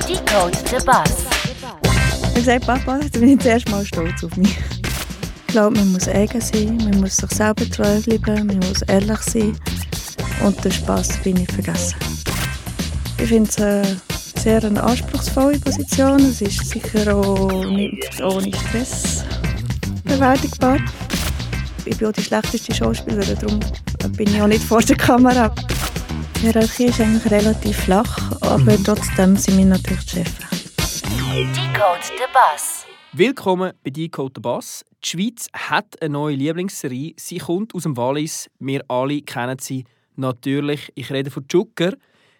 Decode the Bus. Ich gesagt, Papa, da bin ich zuerst mal stolz auf mich. Ich glaube, man muss eigen sein, man muss sich selber treu bleiben, man muss ehrlich sein und den Spass bin ich vergessen. Ich finde es eine sehr anspruchsvolle Position. Es ist sicher auch nicht ohne Stress bewältigbar. Ich bin auch die schlechteste Schauspielerin, darum bin ich auch nicht vor der Kamera. Die Hierarchie ist eigentlich relativ flach, aber trotzdem sind wir natürlich die Chefs. Decode the Bus. Willkommen bei Decode the Bass. Die Schweiz hat eine neue Lieblingsserie. Sie kommt aus dem Wallis. Wir alle kennen sie natürlich. Ich rede von Zucker.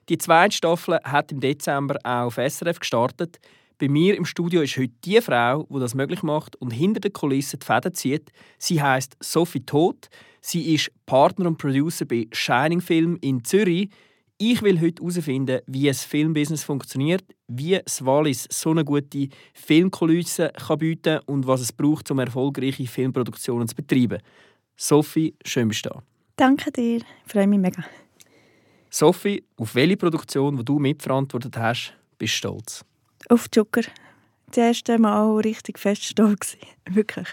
Die zweite Staffel hat im Dezember auch auf SRF gestartet. Bei mir im Studio ist heute die Frau, die das möglich macht und hinter den Kulissen die Fäden zieht. Sie heißt Sophie Todt. Sie ist Partner und Producer bei Shining Film in Zürich. Ich will heute herausfinden, wie das Filmbusiness funktioniert, wie das Wallis so eine gute Filmkulisse kann bieten und was es braucht, um erfolgreiche Filmproduktionen zu betreiben. Sophie, schön bist du da. Danke dir, ich freue mich mega. Sophie, auf welche Produktion, die du mitverantwortet hast, bist du stolz? Auf Zucker. Das erste Mal richtig fest stolz. Wirklich.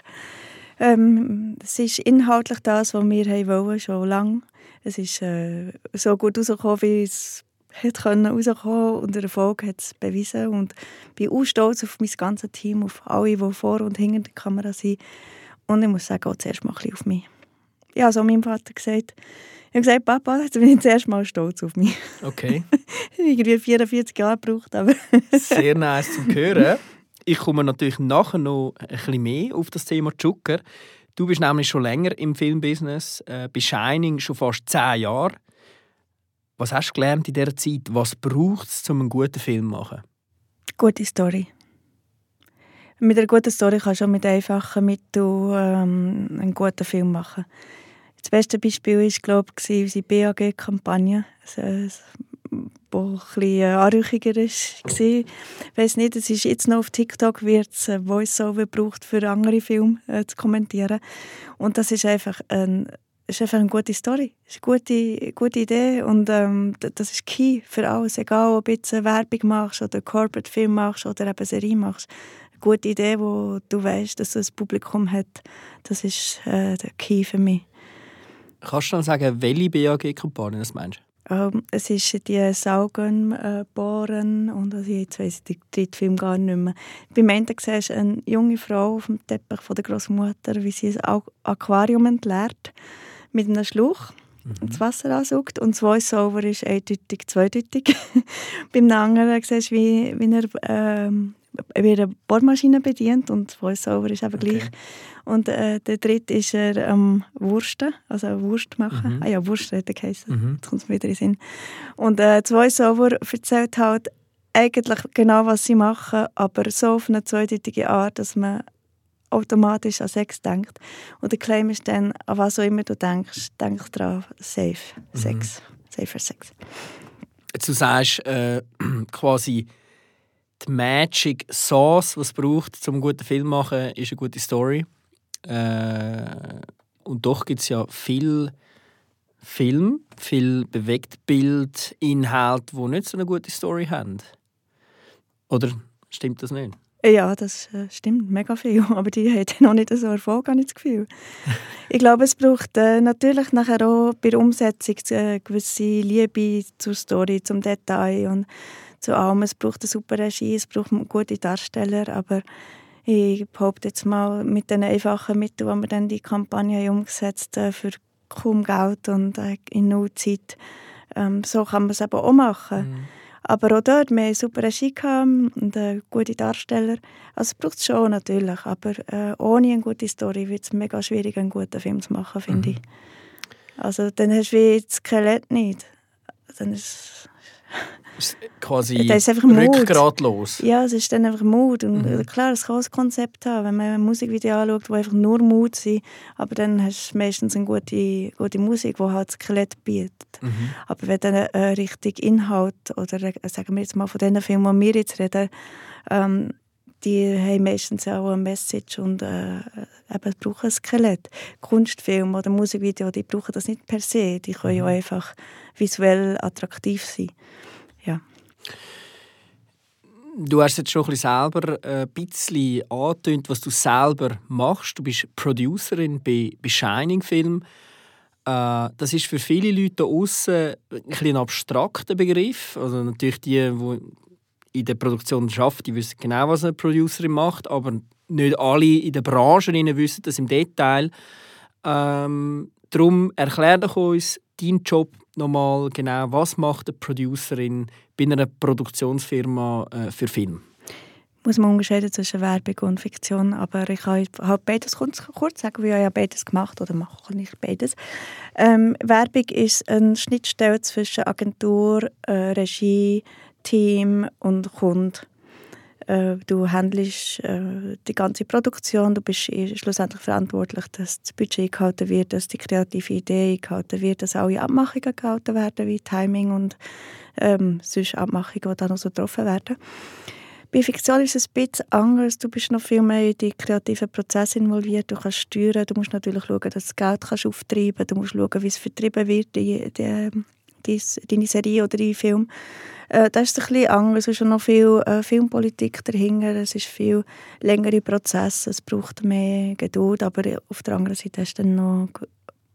Ähm, es ist inhaltlich das, was wir wollen, schon lange. Es ist äh, so gut rausgekommen, wie es hätte rauskommen und der Erfolg hat es bewiesen. Und ich bin auch stolz auf mein ganzes Team, auf alle, die vor und hinter der Kamera sind. Und ich muss sagen, auch zuerst mal ein bisschen auf mich. Ja, so meinem Vater gesagt. Ich habe gesagt, Papa, jetzt bin ich zuerst mal stolz auf mich. Okay. Irgendwie 44 Jahre gebraucht, aber... Sehr nice zu hören. Ich komme natürlich nachher noch ein bisschen mehr auf das Thema Zucker. Du bist nämlich schon länger im Filmbusiness, äh, bei Shining schon fast zehn Jahre. Was hast du gelernt in dieser Zeit? Was braucht es, um einen guten Film zu machen? Gute Story. Mit einer guten Story kannst du auch mit einfachen Mitteln ähm, einen guten Film machen. Das beste Beispiel war, glaube ich, unsere BAG-Kampagne, also, die ein bisschen anrüchiger war. Ich weiss nicht, es ist jetzt noch auf TikTok, wird es ein Voice-Over gebraucht, für andere Filme äh, zu kommentieren. Und das ist einfach, ein, ist einfach eine gute Story. Das ist eine gute, gute Idee und ähm, das ist key für alles. Egal, ob du Werbung machst oder Corporate-Film machst oder eben Serie machst. Eine gute Idee, wo du weißt, dass ein Publikum hat, das ist äh, der Key für mich. Kannst du dann sagen, welche BAG-Kampagne das meinst? Ähm, es ist die Saugenbohren äh, und also jetzt weiss ich den dritten Film gar nicht mehr. Beim Ende siehst du eine junge Frau auf dem Teppich von der Großmutter, wie sie ein Aquarium entleert mit einem Schluch mhm. das Wasser ansaugt und das Voice-Over ist eindeutig zweideutig. Beim anderen siehst du, wie, wie er ähm, wie eine Bohrmaschine bedient und Voice-Over ist eben okay. gleich. Und äh, der dritte ist er am ähm, Wursten, also Wurst machen. Mhm. Ah ja, Wurst hätte geheißen. Mhm. Jetzt kommt es wieder in den Sinn. Und äh, das Voice-Over erzählt halt eigentlich genau, was sie machen, aber so auf eine zweideutige Art, dass man automatisch an Sex denkt. Und der Claim ist dann, an was auch immer du denkst, denk daran, safe Sex, mhm. safer Sex. Du sagst äh, quasi die Magic Sauce, was es braucht, um einen guten Film zu machen, ist eine gute Story. Äh, und doch gibt es ja viel Film, viel Bewegtbild, Inhalt, die nicht so eine gute Story haben. Oder stimmt das nicht? Ja, das äh, stimmt, mega viel. Aber die haben noch nicht so Erfolg, habe ich das Gefühl. ich glaube, es braucht äh, natürlich nachher auch bei der Umsetzung eine äh, gewisse Liebe zur Story, zum Detail und zu allem. Es braucht eine super Regie, es braucht gute Darsteller, aber ich behaupte jetzt mal, mit den einfachen Mitteln, die wir dann die Kampagne umgesetzt haben, für kaum Geld und äh, in null Zeit, ähm, so kann man es eben auch machen. Mhm. Aber auch dort, wir hatten super Regie und äh, gute Darsteller. Also braucht es schon natürlich, aber äh, ohne eine gute Story wird es mega schwierig, einen guten Film zu machen, finde mhm. ich. Also dann hast du wie das Skelett nicht. Dann ist quasi das ist rückgratlos. Ja, es ist dann einfach Mut. Und mhm. klar, es kann ein Konzept haben, wenn man ein Musikvideo anschaut, wo einfach nur Mut sind, aber dann hast du meistens eine gute, gute Musik, die halt das Skelett bietet. Mhm. Aber wenn dann ein richtig Inhalt, oder äh, sagen wir jetzt mal von den Filmen, die wir jetzt reden, ähm, die haben meistens auch eine Message und äh, eben brauchen ein Skelett. Kunstfilme oder Musikvideo, die brauchen das nicht per se, die können ja mhm. einfach visuell attraktiv sein. Ja. Du hast jetzt schon ein bisschen selber äh, ein bisschen angetönt, was du selber machst. Du bist Producerin bei, bei Shining Film. Äh, das ist für viele Leute da außen ein, abstrakter Begriff. Also natürlich die, die in der Produktion arbeiten, die wissen genau, was eine Producerin macht, aber nicht alle in der Branche wissen das im Detail. Ähm, darum erklär doch uns deinen Job nochmal genau. Was macht eine Producerin bei einer Produktionsfirma äh, für Film? muss man unterscheiden zwischen Werbung und Fiktion, aber ich halt beides kurz, kurz sagen, weil ich ja beides gemacht oder mache nicht beides. Ähm, Werbung ist eine Schnittstelle zwischen Agentur, äh, Regie, Team und Kunde. Äh, du handelst äh, die ganze Produktion, du bist schlussendlich verantwortlich, dass das Budget gehalten wird, dass die kreative Idee gehalten wird, dass alle Abmachungen gehalten werden, wie Timing und ähm, sonst Abmachungen, die dann noch so getroffen werden. Bei Fiktion ist es ein bisschen anders. Du bist noch viel mehr in die kreativen Prozesse involviert. Du kannst steuern. Du musst natürlich schauen, dass du das Geld auftreiben kannst. Du musst schauen, wie es vertrieben wird, die, die, deine Serie oder dein Film. Äh, das ist ein bisschen anders. Es ist noch viel äh, Filmpolitik dahinter. Es ist viel längere Prozesse. Es braucht mehr Geduld. Aber auf der anderen Seite hast du dann noch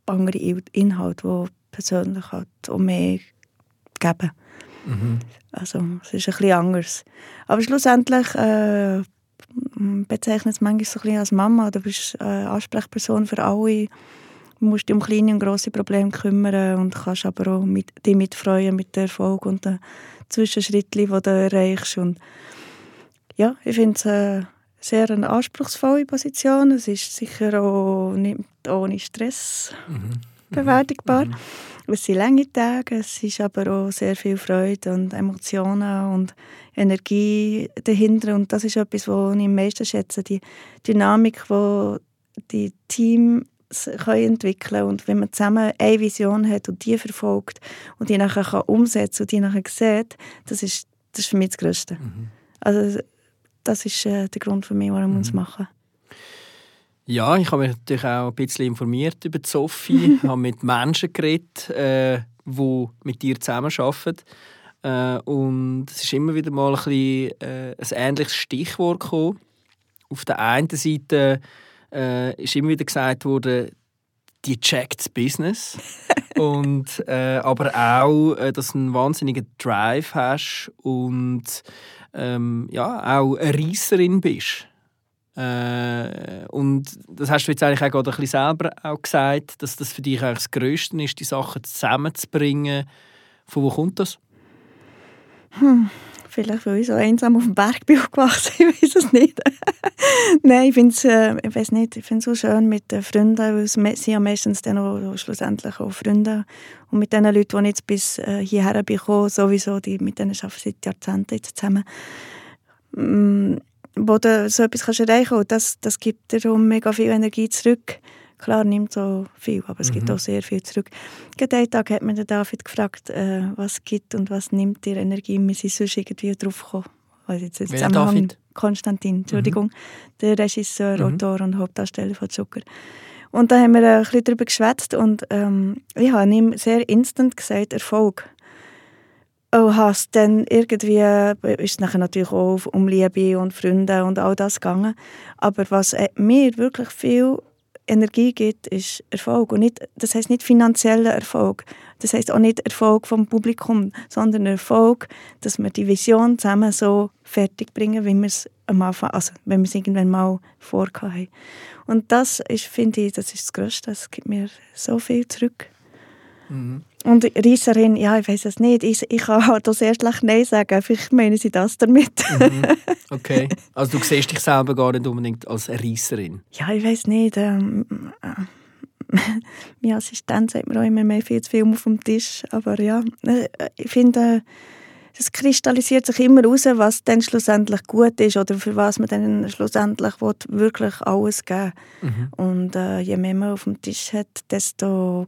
andere Inhalte, die persönlich halt auch mehr geben. Mhm. Also es ist ein bisschen anders. Aber schlussendlich äh, bezeichnet es manchmal so ein bisschen als Mama. Du bist äh, Ansprechperson für alle. Du musst dich um kleine und grosse Probleme kümmern und kannst aber auch mit, dich mitfreuen mit dem Erfolg und den Zwischenschritten, die du erreichst. Und ja, ich finde es äh, sehr eine anspruchsvolle Position. Es ist sicher auch nicht ohne Stress mhm. bewältigbar. Mhm. Es sind lange Tage, es ist aber auch sehr viel Freude und Emotionen und Energie dahinter. Und das ist etwas, was ich am meisten schätze, die Dynamik, die die Teams können entwickeln Und wenn man zusammen eine Vision hat und die verfolgt und die nachher kann umsetzen und die nachher sieht, das ist, das ist für mich das Größte. Mhm. Also das ist äh, der Grund für mich, warum wir es mhm. machen. Ja, ich habe mich natürlich auch ein bisschen informiert über die Sophie, habe mit Menschen geredet, äh, die mit dir zusammenarbeiten. Äh, und es ist immer wieder mal ein, bisschen, äh, ein ähnliches Stichwort gekommen. Auf der einen Seite äh, ist immer wieder gesagt worden, die checkt das Business. und, äh, aber auch, äh, dass du einen wahnsinnigen Drive hast und ähm, ja, auch eine Reisserin bist. Äh, und das hast du jetzt eigentlich auch gerade ein bisschen selber auch gesagt, dass das für dich eigentlich das Größte ist, die Sachen zusammenzubringen. Von wo kommt das? Hm, vielleicht, weil ich so einsam auf dem Berg bin aufgewachsen, ich weiß es nicht. Nein, ich finde es äh, so schön mit den Freunden, weil es sind ja meistens dann auch schlussendlich auch Freunde. Und mit den Leuten, die jetzt bis äh, hierher bin sowieso, die, mit denen arbeite ich seit Jahrzehnten jetzt zusammen. Mm, wo du so etwas kannst erreichen kannst. Das, das gibt dir mega viel Energie zurück. Klar, nimmt so viel, aber es mhm. gibt auch sehr viel zurück. Gerade Tag hat mir der David gefragt, äh, was gibt und was nimmt dir Energie. Wir sind sonst irgendwie drauf gekommen. Also jetzt Wer David? Konstantin, Entschuldigung. Mhm. Der Regisseur, mhm. Autor und Hauptdarsteller von Zucker. Und da haben wir ein bisschen darüber geschwätzt und ähm, ich habe ihm sehr instant gesagt, Erfolg oh, hast dann irgendwie ist es nachher natürlich auch um Liebe und Freunde und all das gegangen. Aber was äh, mir wirklich viel Energie gibt, ist Erfolg. Und nicht, das heißt nicht finanzieller Erfolg. Das heißt auch nicht Erfolg vom Publikum, sondern Erfolg, dass wir die Vision zusammen so fertig bringen, wie wir es am Anfang, also wenn wir es irgendwann mal vorhaben. Und das ist, finde ich, das ist das Größte. Das gibt mir so viel zurück. Mhm. Und Reisserin, ja, ich weiß es nicht. Ich, ich kann auch sehr schlecht Nein sagen. Vielleicht meinen sie das damit. Mhm. Okay. Also du siehst dich selber gar nicht unbedingt als Reisserin? Ja, ich weiß nicht. Ähm, äh, mein Assistent sagt mir auch immer mehr viel zu viel auf dem Tisch. Aber ja, äh, ich finde, es kristallisiert sich immer heraus, was dann schlussendlich gut ist oder für was man dann schlussendlich will, wirklich alles geben mhm. Und äh, je mehr man auf dem Tisch hat, desto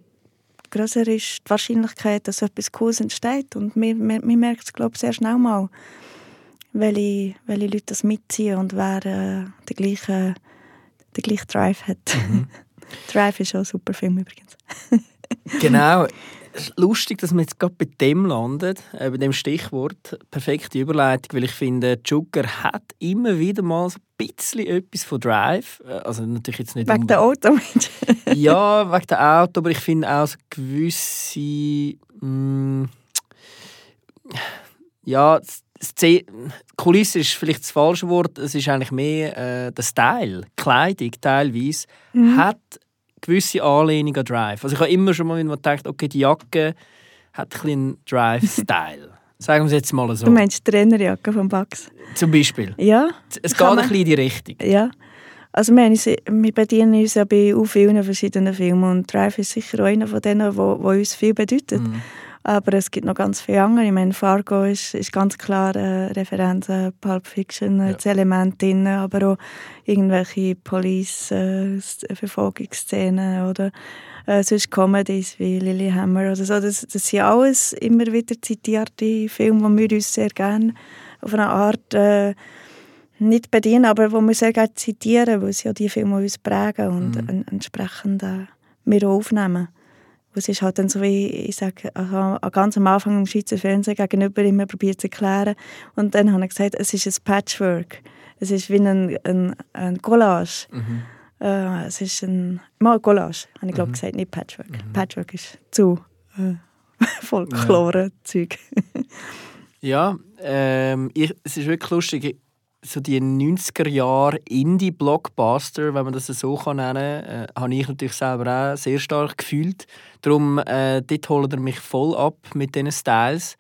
größer ist die Wahrscheinlichkeit, dass etwas Cooles entsteht. Und man, man, man merkt es, glaube ich, sehr schnell mal, welche, welche Leute das mitziehen und wer äh, den, gleichen, den gleichen Drive hat. Mhm. Drive ist auch ein super Film übrigens. genau. lustig, dass wir jetzt gerade bei dem landet, äh, bei dem Stichwort. Perfekte Überleitung, weil ich finde, Jugger hat immer wieder mal so bisschen etwas von Drive. Äh, Also natürlich jetzt nicht Wegen der Auto. Ja, wegen der Auto, aber ich finde auch so gewisse. Mh, ja, Kulisse ist vielleicht das falsche Wort. Es ist eigentlich mehr äh, der Style, die Kleidung teilweise, hat gewisse Anlehnung an Drive. Also ich habe immer schon mal gedacht, okay, die Jacke hat ein bisschen Drive-Style. Sagen wir es jetzt mal so. Du meinst die Trainerjacke von Bugs? Zum Beispiel. Ja. Es geht ein bisschen in die Richtung. Ja. Also wir, uns, wir bedienen uns ja bei vielen verschiedenen Filmen und Drive ist sicher einer von denen, wo, wo uns viel bedeutet. Mhm. Aber es gibt noch ganz viele andere. Ich meine, Fargo ist, ist ganz klar äh, Referenzen, Pulp Fiction, äh, Ja. das Element drin, aber auch irgendwelche Police-Verfolgungsszenen oder äh, sonst Comedies wie Lilyhammer oder so. Das, das sind alles immer wieder zitierte Filme, die wir uns sehr gerne auf eine Art äh, nicht bedienen, aber wo wir sehr gerne zitieren, weil sie ja die Filme uns prägen und Mhm. en- entsprechend äh, wir aufnehmen. Und Es ist halt dann so wie, ich sage, also ganz am Anfang im Schweizer Fernsehen gegenüber immer probiert zu erklären. Und dann habe ich gesagt, es ist ein Patchwork. Es ist wie ein, ein, ein Collage. Mhm. Äh, es ist ein, mal Collage, habe ich glaube Mhm. gesagt, nicht Patchwork. Patchwork ist zu äh, Folklore-Zeug. Ja, ähm, ich, es ist wirklich lustig. So die 90er Jahre Indie-Blockbuster, wenn man das so kann nennen kann, äh, habe ich natürlich selber auch sehr stark gefühlt. Darum äh, dort holt er mich voll ab mit diesen Styles.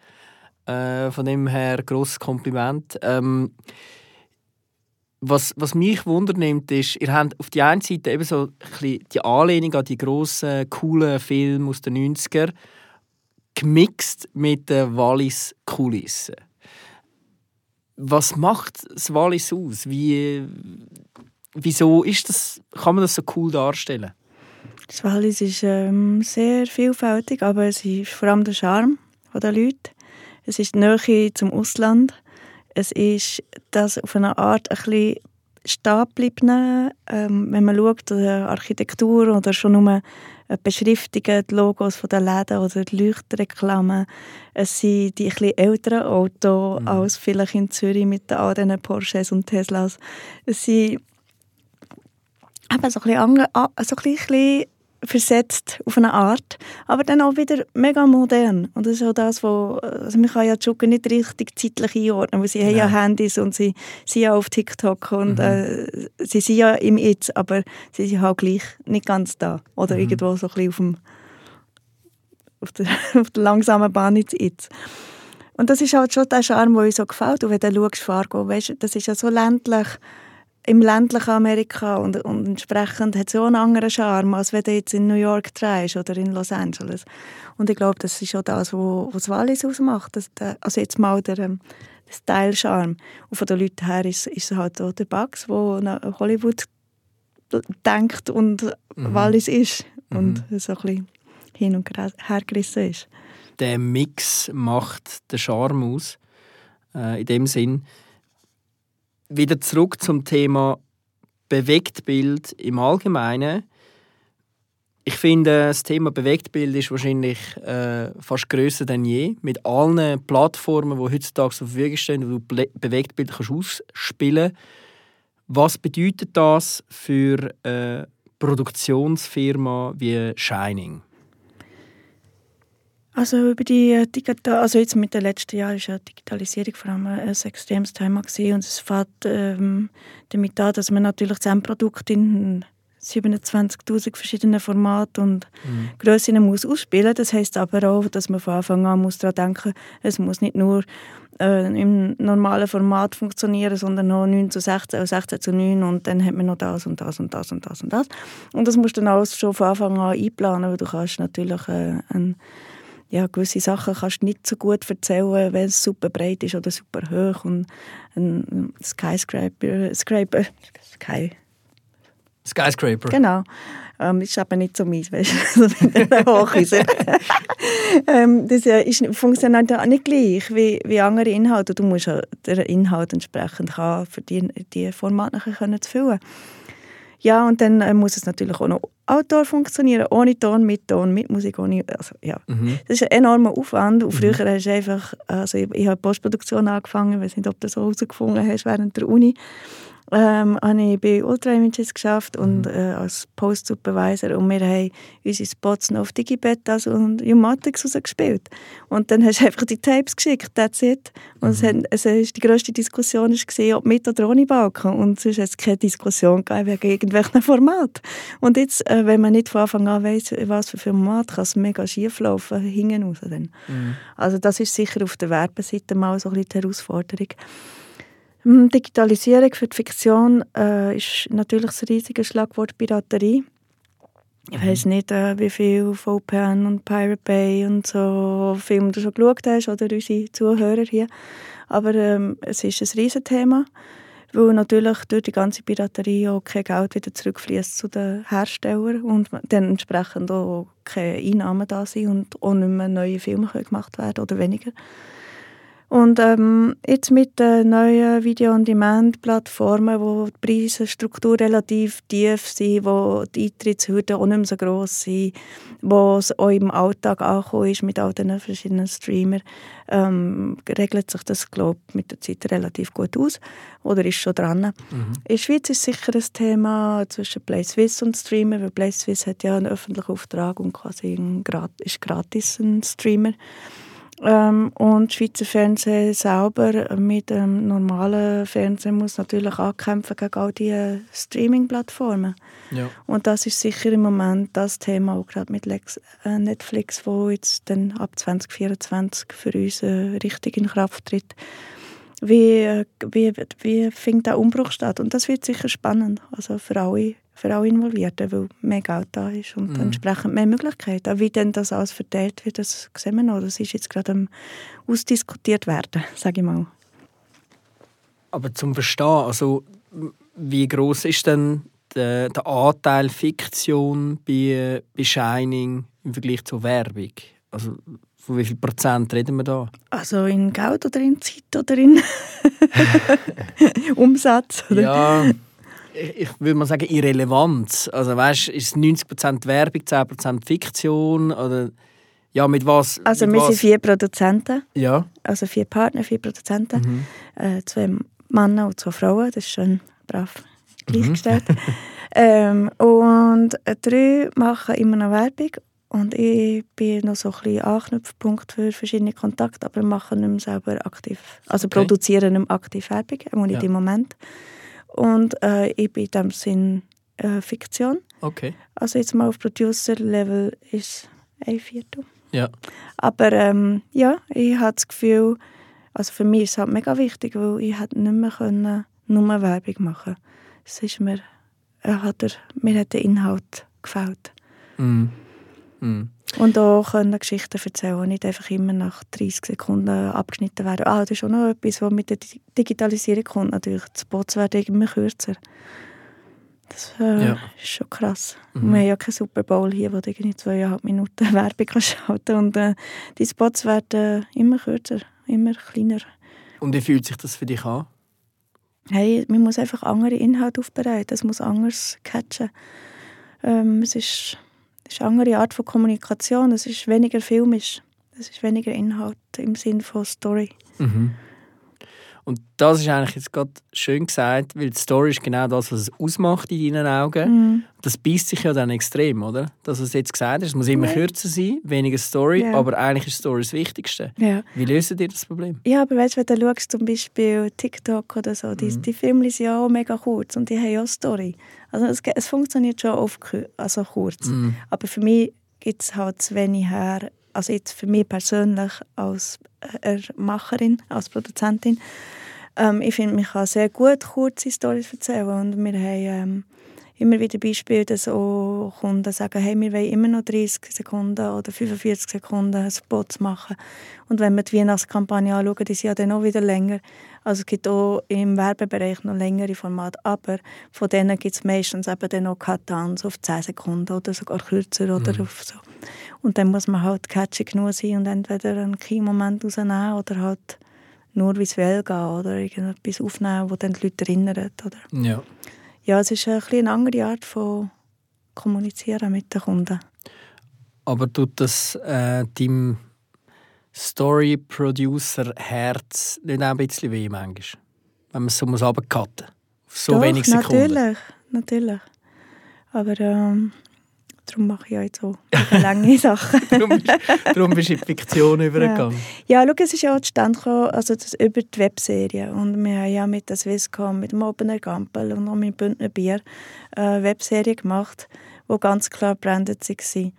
Äh, von dem her grosses Kompliment. Ähm, was, was mich wundernimmt, ist, ihr habt auf die einen Seite eben so ein die Anlehnung an die grossen, coolen Filme aus den 90er gemixt mit den Wallis-Kulissen. Was macht das Wallis aus? Wie, wieso ist das, kann man das so cool darstellen? Das Wallis ist ähm, sehr vielfältig, aber es ist vor allem der Charme der Leute. Es ist die Nähe zum Ausland. Es ist das auf eine Art ein bisschen stehen ähm, wenn man schaut, die Architektur oder schon nur Beschriftungen, die Logos der Läden oder die Leuchtreklamen. Es sind die ein bisschen älteren Autos Mhm. als vielleicht in Zürich mit all diesen Porsches und Teslas. Es sind eben so ein bisschen, so ein bisschen versetzt auf eine Art, aber dann auch wieder mega modern. Und das ist auch das, wo, also man kann ja die Jugend nicht richtig zeitlich einordnen, weil sie haben ja. Handys und sie sind ja auf TikTok und Mhm. äh, sie sind ja im Jetzt, aber sie sind halt gleich nicht ganz da. Oder Mhm. irgendwo so ein bisschen auf, dem, auf, der, auf der langsamen Bahn ins Jetzt. Und das ist halt schon der Charme, der uns so gefällt. Und wenn du schaust, Fargo, weißt, das ist ja so ländlich, im ländlichen Amerika und, und entsprechend hat es auch einen anderen Charme, als wenn du jetzt in New York drehst oder in Los Angeles. Und ich glaube, das ist auch das, was das Wallis ausmacht. Das, der, also jetzt mal der, ähm, der Style-Charme. Und von den Leuten her ist, ist es halt auch der Bugs, der nach Hollywood denkt und Mhm. Wallis ist. Und Mhm. so ein bisschen hin und her gerissen ist. Der Mix macht den Charme aus. Äh, in dem Sinn. Wieder zurück zum Thema Bewegtbild im Allgemeinen. Ich finde, das Thema Bewegtbild ist wahrscheinlich äh, fast grösser denn je. Mit allen Plattformen, die heutzutage zur Verfügung stehen, wo du Bewegtbild kannst ausspielen kannst. Was bedeutet das für eine Produktionsfirma wie Shining? Also über die äh, Digital also jetzt mit den letzten Jahren ist ja Digitalisierung vor allem ein extremes Thema gewesen. und es fängt ähm, damit an, dass man natürlich das Endprodukt in 27'000 verschiedenen Formaten und Grössen muss ausspielen. Das heißt aber auch, dass man von Anfang an muss daran denken, es muss nicht nur äh, im normalen Format funktionieren, sondern noch 9 zu 16 oder 16 zu 9 und dann hat man noch das und das und das und das und das. Und das musst du dann alles schon von Anfang an einplanen, weil du kannst natürlich äh, ein ja, gewisse Sachen kannst du nicht so gut erzählen, wenn es super breit ist oder super hoch. Und ein Skyscraper, Scraper, Sky, Skyscraper. genau, ähm, ist aber nicht so meins, weißt du, mit den Hochhäusern. ähm, das ja ist, funktioniert ja nicht gleich wie, wie andere Inhalte. Du musst ja den Inhalt entsprechend haben, für die, die Formate nachher können zu füllen. Ja, und dann äh, muss es natürlich auch noch Outdoor funktionieren, ohne Ton, mit Ton, mit Musik, ohne, also ja. Mhm. Das ist ein enormer Aufwand und früher hast du einfach, also ich, ich habe Postproduktion angefangen, ich weiß nicht, ob du das so herausgefunden hast während der Uni, ähm, habe ich bei Ultra Images geschafft und äh, als Post-Supervisor und wir haben unsere Spots noch auf Digibetas und Umatics rausgespielt. Und dann hast du einfach die Tapes geschickt, that's it. Und es, hat, es ist die grösste Diskussion war, ob mit oder ohne Balken. Und sonst hat es keine Diskussion gegeben wegen irgendwelchen Format. Und jetzt, äh, wenn man nicht von Anfang an weiss, was für Format, kann es mega schief laufen, hinten raus. Dann. Also das ist sicher auf der Werbeseite mal so ein bisschen die Herausforderung. Hm, Digitalisierung für die Fiktion äh, ist natürlich das riesige Schlagwort Piraterie. Ich weiß nicht, äh, wie viel VPN und Pirate Bay und so Filme du schon geschaut hast oder unsere Zuhörer hier. Aber ähm, es ist ein Riesenthema, weil natürlich durch die ganze Piraterie auch kein Geld wieder zurückfließt zu den Herstellern und dann entsprechend auch keine Einnahmen da sind und auch nicht mehr neue Filme gemacht werden oder weniger. Und ähm, jetzt mit den neuen Video-on-Demand-Plattformen, wo die Preisstruktur relativ tief sind, wo die Eintrittshürden auch nicht mehr so gross sind, wo es auch im Alltag angekommen ist mit all den verschiedenen Streamern, ähm, regelt sich das, glaube ich, mit der Zeit relativ gut aus oder ist schon dran. Mhm. In der Schweiz ist sicher ein Thema zwischen Play Swiss und Streamer, weil Play Swiss hat ja einen öffentlichen Auftrag und quasi ein, ist gratis ein Streamer. Ähm, und Schweizer Fernsehen selber mit dem normalen Fernsehen muss natürlich ankämpfen gegen all diese Streaming-Plattformen. Ja. Und das ist sicher im Moment das Thema, auch gerade mit Lex, äh, Netflix, wo jetzt dann ab 2024 für uns äh, richtig in Kraft tritt. Wie, äh, wie, wie findet der Umbruch statt? Und das wird sicher spannend, also für alle, für alle Involvierten, weil mehr Geld da ist und Mhm. entsprechend mehr Möglichkeiten. Aber wie denn das alles verteilt wird, das sehen wir noch. Das ist jetzt gerade am ausdiskutiert werden, sage ich mal. Aber zum Verstehen, also wie groß ist denn der, der Anteil Fiktion bei, bei Shining im Vergleich zur Werbung? Also von wie viel Prozent reden wir da? Also in Geld oder in Zeit oder in Umsatz? Oder? Ja, ich, würde mal sagen Irrelevanz. Also weißt, ist es 90% Werbung, 10% Fiktion oder ja mit was? Also mit wir was? sind vier Produzenten, Ja. also vier Partner, vier Produzenten, Mhm. äh, zwei Männer und zwei Frauen, das ist schon brav Mhm. gleichgestellt. ähm, und äh, drei machen immer noch Werbung und ich bin noch so ein bisschen Anknüpfpunkt für verschiedene Kontakte, aber mache nicht mehr selber aktiv, also Okay. produziere nicht mehr aktiv Werbung, auch nicht Ja. im Moment. Und äh, ich bin in dem Sinn äh, Fiktion. Okay. Also jetzt mal auf Producer-Level ist ein Viertel. Ja. Aber ähm, ja, ich habe das Gefühl, also für mich ist es halt mega wichtig, weil ich hätte nicht mehr können, nur Werbung machen Es ist mir, äh, hat der, mir hat der Inhalt gefällt. Mhm. Mhm. Und auch können Geschichten erzählen, die nicht einfach immer nach 30 Sekunden abgeschnitten werden. Ah, das ist auch noch etwas, was mit der Di- Digitalisierung kommt natürlich. Die Spots werden immer kürzer. Das äh, Ja. ist schon krass. Mhm. Wir haben ja keinen Super Bowl hier, wo du irgendwie zweieinhalb Minuten Werbung schalten und äh, die Spots werden immer kürzer, immer kleiner. Und wie fühlt sich das für dich an? Hey, man muss einfach andere Inhalte aufbereiten. Es muss anders catchen. Ähm, es ist, es ist eine andere Art von Kommunikation. Es ist weniger filmisch. Es ist weniger Inhalt im Sinne von Story. Mhm. Und das ist eigentlich jetzt gerade schön gesagt, weil die Story ist genau das, was es ausmacht in deinen Augen. Mhm. Das beißt sich ja dann extrem, oder? Das, was du jetzt gesagt hast, es muss immer Ja. kürzer sein, weniger Story, Ja. aber eigentlich ist Story das Wichtigste. Ja. Wie lösen ihr das Problem? ja, aber weißt du, wenn du schaust, zum Beispiel TikTok oder so, die, die Filme sind ja auch mega kurz und die haben ja auch Story. Also es, es funktioniert schon oft also kurz. Mhm. Aber für mich gibt es halt zu wenig her, also jetzt für mich persönlich als äh, Macherin, als Produzentin, ähm, ich finde, man kann sehr gut kurze Storys erzählen und wir haben ähm, immer wieder Beispiele, dass auch Kunden sagen, hey, wir wollen immer noch 30 Sekunden oder 45 Sekunden Spots machen. Und wenn wir die Weihnachtskampagne anschauen, die sind ja dann auch wieder länger. Also es gibt auch im Werbebereich noch längere Formate, aber von denen gibt es meistens eben dann auch Cut-Downs auf 10 Sekunden oder sogar kürzer oder auf so. Und dann muss man halt catchy genug sein und entweder einen Key-Moment rausnehmen oder halt nur visuell gehen oder irgendetwas aufnehmen, das dann die Leute erinnert. Oder? Ja. Ja, es ist ein eine andere Art von kommunizieren mit den Kunden. Aber tut das äh, deinem Story-Producer-Herz nicht auch ein bisschen weh manchmal? Wenn man es so muss runtercutten Auf so Doch, wenig Sekunden. natürlich, natürlich. Aber ähm, darum mache ich ja jetzt so lange Sachen. darum, bist, darum bist du in die Fiktion übergegangen. Ja, schau, es ist ja auch zustande gekommen, also das über die Webserie. Und wir haben ja mit der Swisscom, mit dem Opener Gampel und auch mit Bündner Bier eine Webserie gemacht, die ganz klar branded war.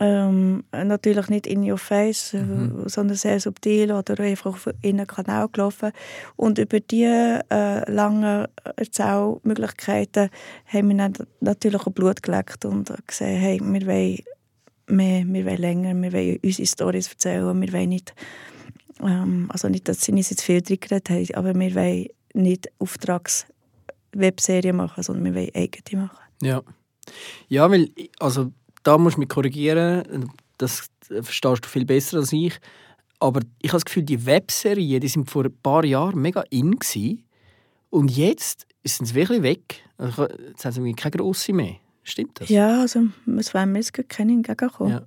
Ähm, natürlich nicht in your face, äh, Mhm. sondern sehr subtil oder einfach auf in einen Kanal gelaufen. Und über diese äh, langen Erzählmöglichkeiten haben wir dann natürlich auch Blut geleckt und gesehen, hey, wir wollen mehr, wir wollen länger, wir wollen unsere Storys erzählen, wir wollen nicht, ähm, also nicht, dass sie nicht zu viel drin geredet haben, aber wir wollen nicht Auftrags-Webserien machen, sondern wir wollen eigene machen. Ja. Ja, weil, also da musst du mich korrigieren, das verstehst du viel besser als ich. Aber ich habe das Gefühl, die Webserien, die sind vor ein paar Jahren mega in gewesen. und jetzt sind sie wirklich weg. Also, jetzt haben sie keine grosse mehr. Stimmt das? Ja, also das wollen wir jetzt kennen entgegenkommen. Ja.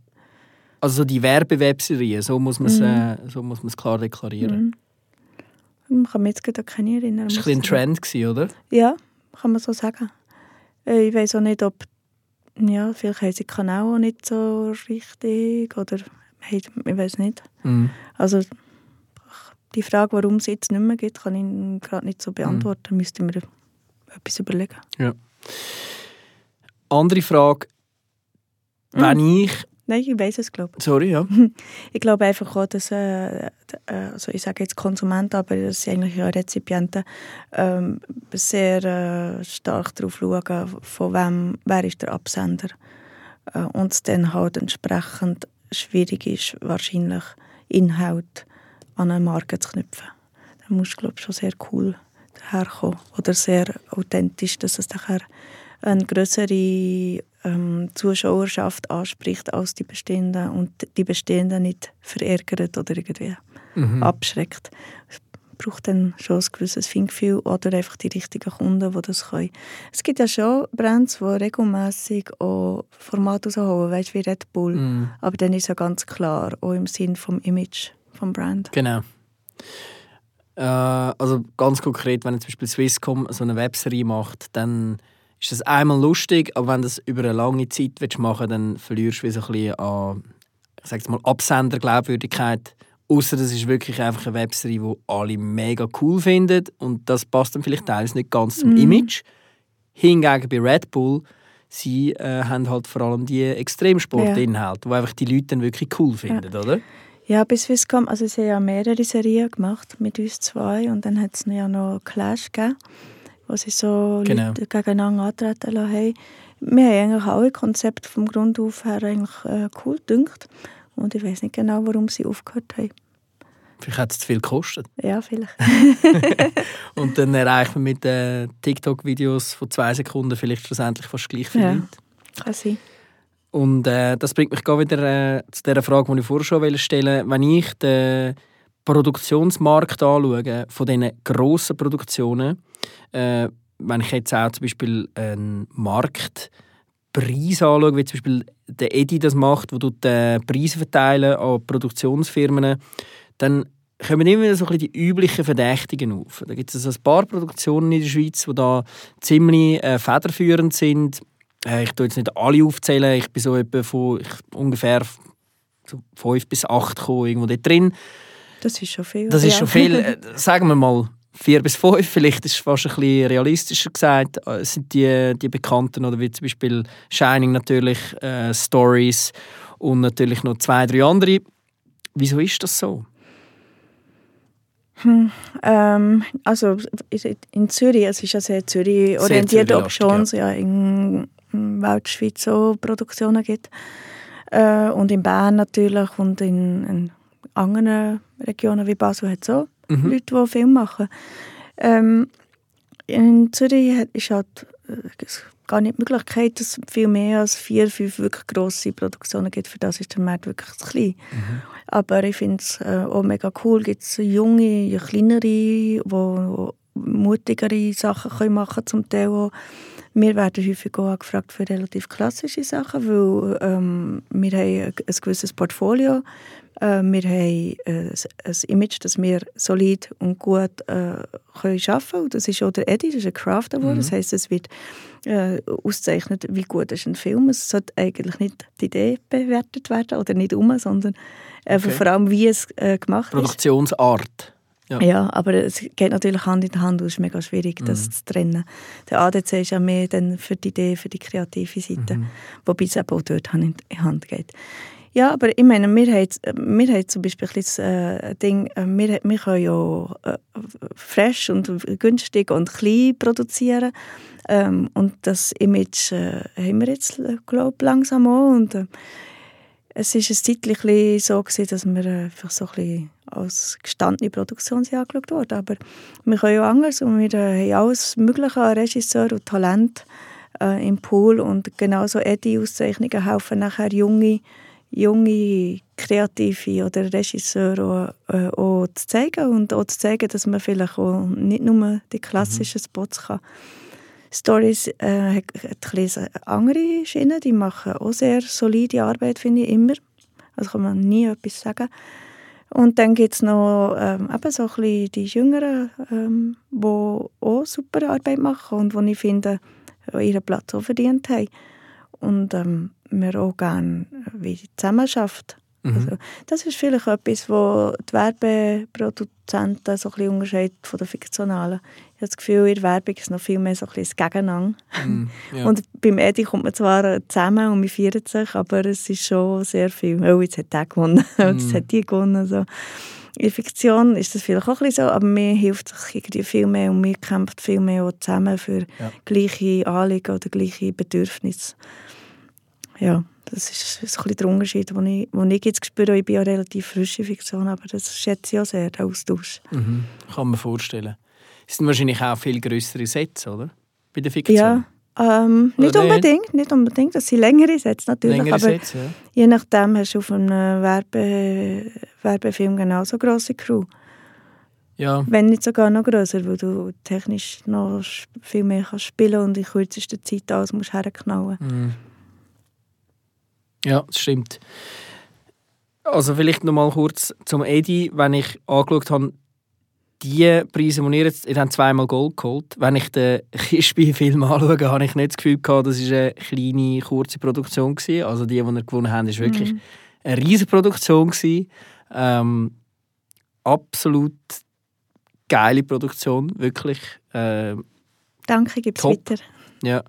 Also so die Werbewebserien, so muss man es Mhm. äh, so muss man es klar deklarieren. Mhm. Ich kann mich jetzt gerade keine erinnern. Das war ein Trend, gewesen, oder? Ja, kann man so sagen. Äh, Ich weiß auch nicht, ob ja, vielleicht haben sie den Kanal auch nicht so richtig oder hey, ich weiß nicht. Mhm. Also die Frage, warum es jetzt nicht mehr gibt, kann ich gerade nicht so beantworten. Müsste mir etwas überlegen. Andere Frage. Mhm. Wenn ich... Nein, ich weiß es glaube Sorry, ja. ich. glaube einfach auch, dass äh, äh, also ich sage jetzt Konsumenten, aber das sind eigentlich ja Rezipienten, ähm, sehr äh, stark darauf schauen, von wem, wer ist der Absender. Äh, und es dann halt entsprechend schwierig ist, wahrscheinlich Inhalt an eine Marke zu knüpfen. Da musst du, glaube ich, schon sehr cool daherkommen oder sehr authentisch, dass es nachher eine größere ähm, Zuschauerschaft anspricht als die bestehenden und die bestehenden nicht verärgert oder irgendwie Mhm. abschreckt. Es braucht dann schon ein gewisses Feingefühl oder einfach die richtigen Kunden, die das können. Es gibt ja schon Brands, die regelmässig auch Formate rausholen, weißt, wie Red Bull. Mhm. Aber dann ist ja ganz klar, auch im Sinn vom Image vom Brand. Genau. Äh, also ganz konkret, wenn jetzt zum Beispiel Swisscom so eine Webserie macht, dann ist das einmal lustig, aber wenn du das über eine lange Zeit willst machen dann verlierst du wie so ein bisschen an ich sag's mal, Absenderglaubwürdigkeit. Außer das ist wirklich einfach eine Webserie, die alle mega cool finden und das passt dann vielleicht teils nicht ganz zum Mhm. Image. Hingegen bei Red Bull, sie äh, haben halt vor allem die Extremsportinhalte, die einfach die Leute dann wirklich cool finden, oder? Ja, bis Swisscom, also sie haben ja mehrere Serien gemacht mit uns zwei und dann hat es ja noch Clash gegeben, wo sie so Genau. Leute gegeneinander antreten lassen haben. Wir haben eigentlich alle Konzepte vom Grund auf her eigentlich äh, cool gedünkt und ich weiß nicht genau, warum sie aufgehört haben. Vielleicht hat es zu viel gekostet. Ja, vielleicht. Und dann erreicht man mit den TikTok-Videos von zwei Sekunden vielleicht schlussendlich fast gleich viele Ja. Leute. Kann sein. Und äh, das bringt mich wieder äh, zu der Frage, die ich vorher schon stellen wollte. Wenn ich den Produktionsmarkt anschaue, von diesen grossen Produktionen, äh, wenn ich jetzt auch zum Beispiel einen Marktpreis anschaue, wie zum Beispiel der Edi das macht, wo du die Preise verteilen an Produktionsfirmen, dann kommen immer wieder so ein bisschen die üblichen Verdächtigen auf. Da gibt es also ein paar Produktionen in der Schweiz, die da ziemlich äh, federführend sind. Äh, ich tue jetzt nicht alle aufzählen, ich bin so etwa von ungefähr so fünf bis acht gekommen, irgendwo dort drin. Das ist schon viel. Das ist ja. schon viel, äh, sagen wir mal vier bis fünf, vielleicht ist es fast ein bisschen realistischer gesagt, äh, sind die, die Bekannten, oder wie zum Beispiel Shining natürlich, äh, Stories und natürlich noch zwei, drei andere. Wieso ist das so? Ähm, also in Zürich, es ist ja sehr Zürich orientiert, ob schon ja in, in Weltschweiz so Produktionen gibt. Äh, und in Bern natürlich und in, in anderen Regionen wie Basel hat es auch Mhm. Leute, die Film machen. Ähm, in Zürich ist halt äh, gar nicht die Möglichkeit, dass es viel mehr als vier, fünf wirklich grosse Produktionen gibt. Für das ist der Markt wirklich zu klein. Aber ich finde es äh, auch mega cool. Gibt es junge, kleinere, die mutigere Sachen können machen zum Teil auch. wir werden häufig auch gefragt für relativ klassische Sachen, weil ähm, wir haben ein gewisses Portfolio äh, wir haben äh, ein Image, das wir solid und gut äh, können arbeiten können. Das ist auch der Eddie, das ist ein Craft Award. Mhm. Das heisst, es wird äh, auszeichnet, wie gut ist ein Film. Es sollte eigentlich nicht die Idee bewertet werden oder nicht um, sondern einfach okay. vor allem, wie es äh, gemacht Produktionsart. ist. Produktionsart. Ja. ja. aber es geht natürlich Hand in Hand und es ist mega schwierig, das mhm. zu trennen. Der ADC ist ja mehr dann für die Idee, für die kreative Seite, mhm. wobei es eben auch dort Hand in Hand geht. Ja, aber ich meine, wir haben, wir haben zum Beispiel das äh, Ding, äh, wir, wir können ja äh, fresh und günstig und klein produzieren. Ähm, und das Image äh, haben wir jetzt, äh, glaube ich, langsam auch. Und, äh, es war ein Zeitchen so, gewesen, dass wir einfach so ein bisschen als gestandene Produktion angeschaut wurden. Aber wir können ja anders und wir haben alles Mögliche an Regisseur und Talent äh, im Pool. Und genauso Eddie-Auszeichnungen helfen nachher junge junge Kreative oder Regisseure auch, äh, auch zu zeigen und auch zu zeigen, dass man vielleicht auch nicht nur die klassischen mhm. Spots kann. Stories äh, hat, hat andere Schienen, die machen auch sehr solide Arbeit, finde ich, immer. Also kann man nie etwas sagen. Und dann gibt es noch ähm, eben so ein bisschen die Jüngeren, ähm, die auch super Arbeit machen und die ich finde, ihren Platz auch verdient haben. Und ähm, wir auch gerne wie Zusammenarbeit. Mhm. Also, das ist vielleicht etwas, wo die Werbeproduzenten so ein bisschen unterscheiden von den fiktionalen. Ich habe das Gefühl, in der Werbung ist noch viel mehr so ein bisschen das Gegeneinander. Mhm, ja. Und beim Edi kommt man zwar zusammen und wir feiern sich, aber es ist schon sehr viel. Oh, jetzt hat der gewonnen, mhm. jetzt hat die gewonnen. So. In Fiktion ist das vielleicht auch ein bisschen so, aber mir hilft sich irgendwie viel mehr und wir kämpfen viel mehr auch zusammen für ja. gleiche Anliegen oder gleiche Bedürfnisse ja, das ist ein bisschen der Unterschied, den ich, den ich jetzt spüre. Ich bin ja relativ frische Fiktion, aber das schätze ich auch sehr, der Austausch. Mhm. Kann man vorstellen. Es sind wahrscheinlich auch viel größere Sätze, oder? Bei der Fiktion? Ja, ähm, nicht unbedingt, nicht unbedingt. Das sind längere Sätze natürlich. Längere aber Sätze, ja. Je nachdem hast du auf einem Werbe, Werbefilm genauso grosse Crew. Ja. Wenn nicht sogar noch grösser, weil du technisch noch viel mehr kannst spielen und in kürzester Zeit alles musst herknallen. Mhm. Ja, das stimmt. Also vielleicht noch mal kurz zum Edi, wenn ich angeschaut habe, die Preise, die ihr jetzt, ihr habt zweimal Gold geholt. Wenn ich den Kispi-Film anschaue, habe ich nicht das Gefühl gehabt, das war eine kleine, kurze Produktion gewesen. Also die, die ihr gewonnen habt, war wirklich mhm. eine riesige Produktion Ähm, absolut geile Produktion, wirklich. Äh, Danke, gib's top. weiter. Ja.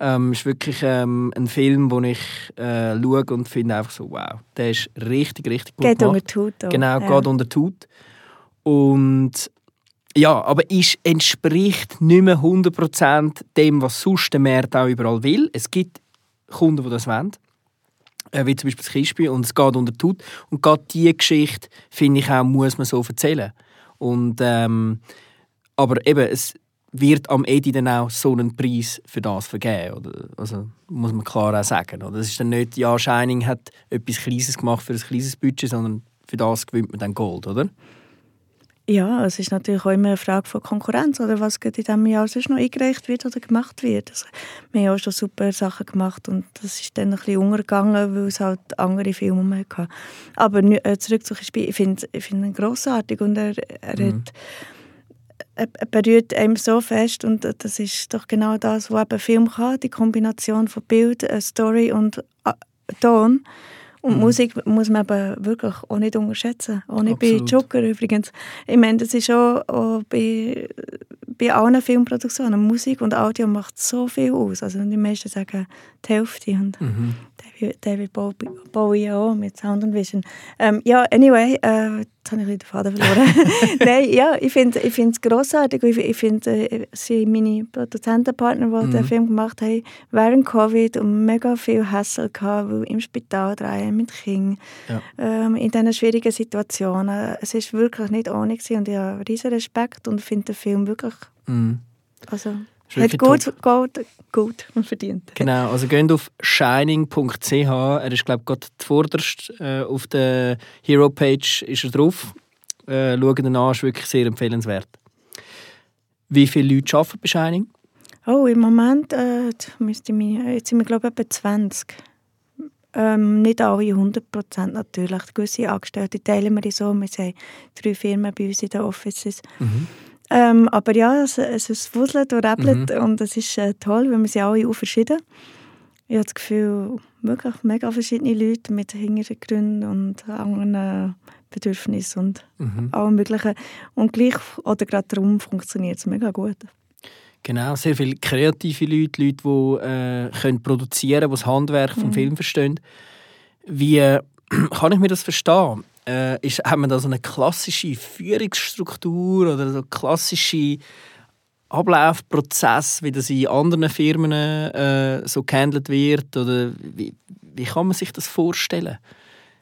Ähm, ist wirklich ähm, ein Film, den ich äh, schaue und finde einfach so, wow, der ist richtig, richtig gut geht gemacht. Geht unter Tut. Genau, ja. geht unter Tut. Und ja, aber ist, entspricht nicht mehr 100% dem, was sonst der Markt auch überall will. Es gibt Kunden, die das wollen. Äh, wie zum Beispiel das Kispi und es geht unter Tut. Und gerade diese Geschichte, finde ich auch, muss man so erzählen. Und, ähm, aber eben, es, wird am Edi dann auch so einen Preis für das vergeben? Oder? Also, muss man klar auch sagen. Oder? Das ist dann nicht, ja, Shining hat etwas Kleines gemacht für ein kleines Budget, sondern für das gewinnt man dann Gold, oder? Ja, es ist natürlich auch immer eine Frage von Konkurrenz, oder was in diesem Jahr sonst noch eingereicht wird oder gemacht wird. Also, wir haben auch schon super Sachen gemacht und das ist dann ein bisschen untergegangen, weil es halt andere Filme mehr hatten. Aber äh, zurück zu Spiel, ich finde ich find ihn grossartig und er, er mhm. hat berührt einem so fest und das ist doch genau das, was ein Film kann, die Kombination von Bild, äh, Story und äh, Ton. Und mhm. Musik muss man eben wirklich auch nicht unterschätzen. Auch nicht Absolut. bei Joker übrigens. Ich meine, das ist auch, auch bei, bei allen Filmproduktionen. Musik und Audio macht so viel aus. Also die meisten sagen die Hälfte. Und mhm. David Bowie auch mit Sound and Vision. Ähm, ja, anyway, äh, jetzt habe ich den Faden verloren. Nein, ja, ich finde ich es grossartig. Ich, ich finde, äh, sie meine Produzentenpartner, die mhm. den Film gemacht haben, während Covid und mega viel Hassel gehabt, weil im Spital drei mit Kindern, ja. ähm, in diesen schwierigen Situationen. Es war wirklich nicht ohne gewesen und ich habe riesen Respekt und finde den Film wirklich mhm. also, hat gut, gut, gut verdient. Genau, also geht auf shining.ch. Er ist, glaube ich, gerade vorderst äh, auf der Hero-Page ist er drauf. Äh, schauen ihn an, ist wirklich sehr empfehlenswert. Wie viele Leute arbeiten bei Shining? Oh, im Moment äh, müsste ich jetzt sind wir glaube ich etwa 20. Ähm, nicht alle 100 Prozent natürlich. Gewisse Angestellte teilen wir so. Wir haben drei Firmen bei uns in den Offices. Ähm, aber ja, es, es, wuselt und rappelt und es ist äh, toll, weil wir sind alle auch verschieden. Ich habe das Gefühl, wirklich mega verschiedene Leute mit Hintergründen und anderen Bedürfnissen und allem Möglichen. Und gleich, oder gerade darum funktioniert es mega gut. Genau, sehr viele kreative Leute, Leute, die äh, können produzieren können, die das Handwerk vom Film verstehen. Wie äh, kann ich mir das verstehen? Äh, ist, hat man da so eine klassische Führungsstruktur oder so klassische Ablaufprozess, wie das in anderen Firmen äh, so gehandelt wird? Oder wie, wie kann man sich das vorstellen?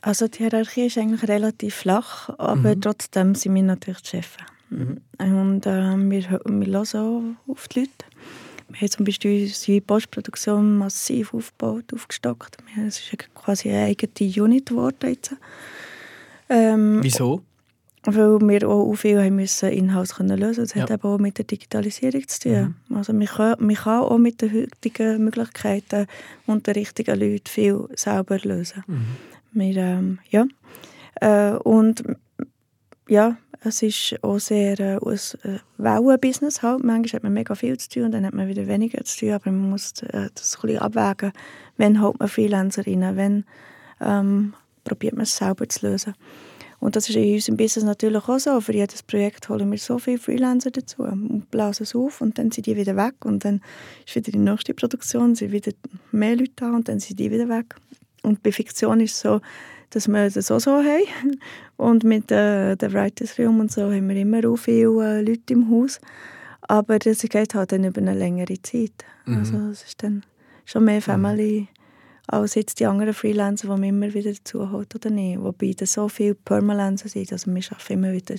Also die Hierarchie ist eigentlich relativ flach, aber trotzdem sind wir natürlich die Chefs. Und äh, wir, wir hören auch auf die Leute. Wir haben zum Beispiel unsere Postproduktion massiv aufgebaut, aufgestockt. Es ist quasi eine eigene Unit geworden jetzt. Ähm, Wieso? weil wir auch viel haben müssen in-house können lösen. Das hat Ja. eben auch mit der Digitalisierung zu tun. Also man kann, man kann auch mit den heutigen Möglichkeiten und den richtigen Leuten viel selber lösen. Wir, ähm, ja. Äh, und ja, es ist auch sehr äh, ein äh, Wellenbusiness halt. Manchmal hat man mega viel zu tun und dann hat man wieder weniger zu tun, aber man muss äh, das ein bisschen abwägen. Wenn holt man Freelancerinnen, wenn ähm, probiert man es selber zu lösen. Und das ist in unserem Business natürlich auch so. Für jedes Projekt holen wir so viele Freelancer dazu und blasen es auf und dann sind die wieder weg und dann ist wieder die nächste Produktion, sind wieder mehr Leute da und dann sind die wieder weg. Und bei Fiktion ist es so, dass wir das auch so haben. Und mit äh, der Writers Room und so haben wir immer auch viele äh, Leute im Haus. Aber das geht halt dann über eine längere Zeit. Also es ist dann schon mehr Family als jetzt die anderen Freelancer, die man immer wieder dazu holt oder nicht. Wobei das so viele Permalencer sind. Also wir arbeiten immer wieder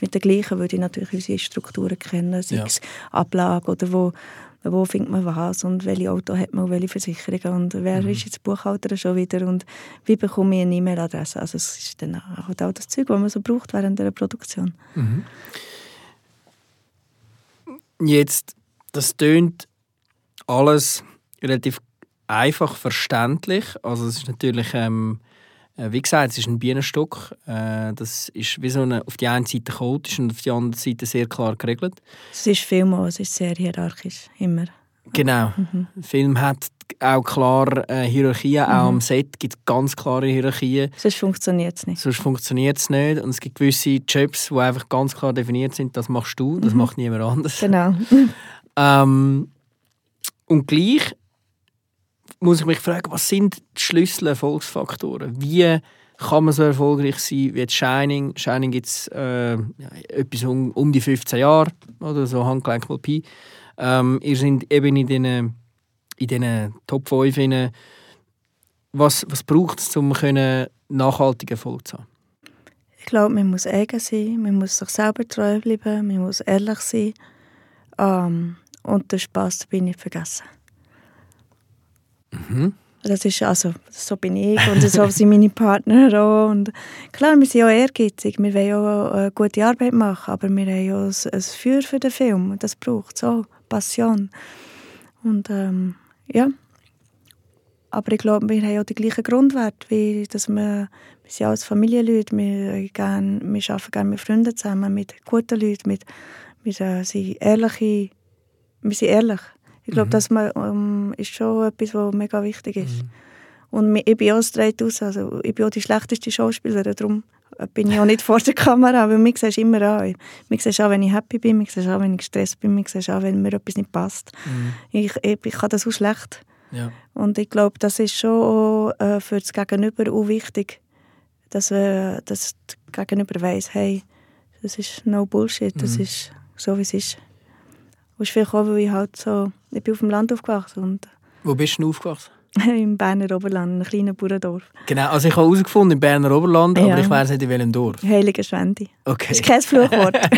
mit den gleichen, weil die natürlich unsere Strukturen kennen, sei Ja. es Ablage oder wo, wo findet man was und welche Auto hat man und welche Versicherungen und wer ist jetzt Buchhalter schon wieder und wie bekomme ich eine E-Mail-Adresse. Also es ist dann halt auch das Zeug, was man so braucht während der Produktion. Jetzt, das tönt alles relativ einfach verständlich. Also es ist natürlich, ähm, äh, wie gesagt, es ist ein Bienenstock. Äh, das ist wie so eine, auf die eine Seite chaotisch und auf die andere Seite sehr klar geregelt. Es ist vielmal, es ist sehr hierarchisch, immer. Genau. Der Film hat auch klar äh, Hierarchien. Auch am Set gibt es ganz klare Hierarchien. Sonst funktioniert es nicht. Sonst funktioniert es nicht. Und es gibt gewisse Jobs, die einfach ganz klar definiert sind. Das machst du, das macht niemand anders. Genau. Ähm, und gleich muss ich mich fragen, was sind die Schlüssel-Erfolgsfaktoren? Wie kann man so erfolgreich sein wie Shining? Shining gibt es äh, etwas um, um die 15 Jahre, oder so Handgelenk mal Pi. Ähm, ihr seid eben in diesen in diesen Top 5 rein. Was, was braucht es, um nachhaltigen Erfolg zu haben? Ich glaube, man muss eigen sein, man muss sich selber treu bleiben, man muss ehrlich sein. Ähm, und den Spass dabei nicht vergessen. Das ist also, so bin ich und so sind meine Partner auch. Und klar, wir sind auch ehrgeizig, wir wollen auch eine gute Arbeit machen, aber wir haben auch ein, ein Feuer für den Film. Das braucht es auch, Passion. Und ähm, ja, aber ich glaube, wir haben auch die gleichen Grundwerte, wie dass wir, wir sind alles Familienleute, wir, gern, wir arbeiten gerne mit Freunden zusammen, mit guten Leuten, mit, wir äh, sind ehrliche, wir sind ehrlich. Ich glaube, das ma- ähm, ist schon etwas, was mega wichtig ist. Und mi- ich bin auch straight aus, also ich bin auch die schlechteste Schauspielerin, darum bin ich auch nicht vor der Kamera, weil mich siehst immer an. Mich siehst auch, wenn ich happy bin, mich siehst auch, wenn ich gestresst bin, mich siehst auch, wenn mir etwas nicht passt. Ich, ich, ich kann das auch schlecht. Ja. Und ich glaube, das ist schon auch, äh, für das Gegenüber auch wichtig, dass, äh, dass das Gegenüber weiss, hey, das ist no Bullshit, das ist so, wie es ist. Und ist vielleicht auch, weil ich halt so, ich bin auf dem Land aufgewachsen und Wo bist du aufgewachsen? im Berner Oberland, in einem kleinen Bauerndorf. Genau, also ich habe herausgefunden, im Berner Oberland, Ja. aber ich weiß nicht in welchem Dorf. Heilige Schwende. Okay. Das ist kein Fluchwort.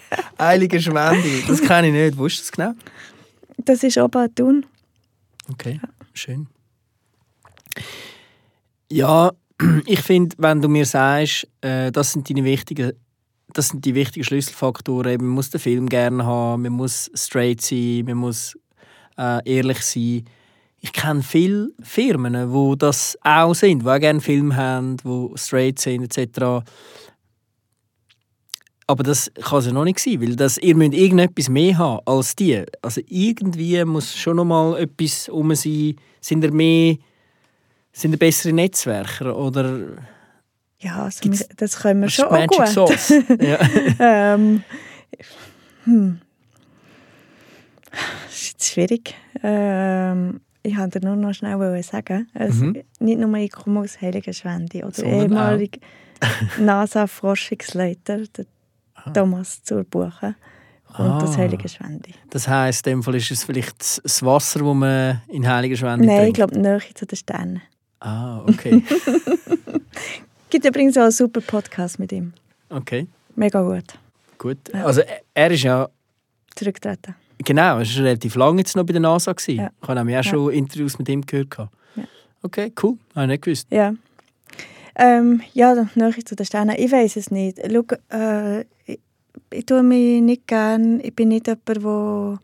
Heilige Schwendi, das kenne ich nicht. Wo ist das genau? das ist oben Thun. Okay, schön. Ja, ich finde, wenn du mir sagst, äh, das sind deine wichtigen, das sind die wichtigen Schlüsselfaktoren. Man muss den Film gerne haben, man muss straight sein, man muss äh, ehrlich sein. Ich kenne viele Firmen, wo das auch sind, die auch gerne Film haben, die straight sind etc. Aber das kann es ja noch nicht sein, weil das, ihr müsst irgendetwas mehr haben als die. Also irgendwie muss schon noch mal etwas um sein. Sind ihr mehr, sind ihr bessere Netzwerker oder Ja, also Gibt's- wir- das können wir schon auch Magic gut. Sauce? ja. ähm, hm. Das ist jetzt schwierig. Ähm, ich wollte nur noch schnell sagen, also Mhm. nicht nur ich komme aus Heiligenschwendi oder ehemalig NASA-Forschungsleiter, der Thomas Zurbuchen, kommt aus Ah. Heiligenschwendi. Das heisst, in dem Fall ist es vielleicht das- Wasser, das man in Heiligenschwendi Nein, ich trinkt. glaube, Nähe zu den Sternen. Ah, okay. Es gibt übrigens auch einen super Podcast mit ihm. okay, Mega gut. gut. Also er- ist ja Zurücktreten. Genau, er war relativ lange jetzt noch bei der NASA. Ja. Ich habe auch Ja. schon Interviews mit ihm gehört. Ja. Okay, cool. Habe ich nicht gewusst. Ja. Ähm, ja, Nähe zu den Sternen. Ich weiß es nicht. Schau, äh, ich, ich tue mich nicht gern. Ich bin nicht jemand, wo,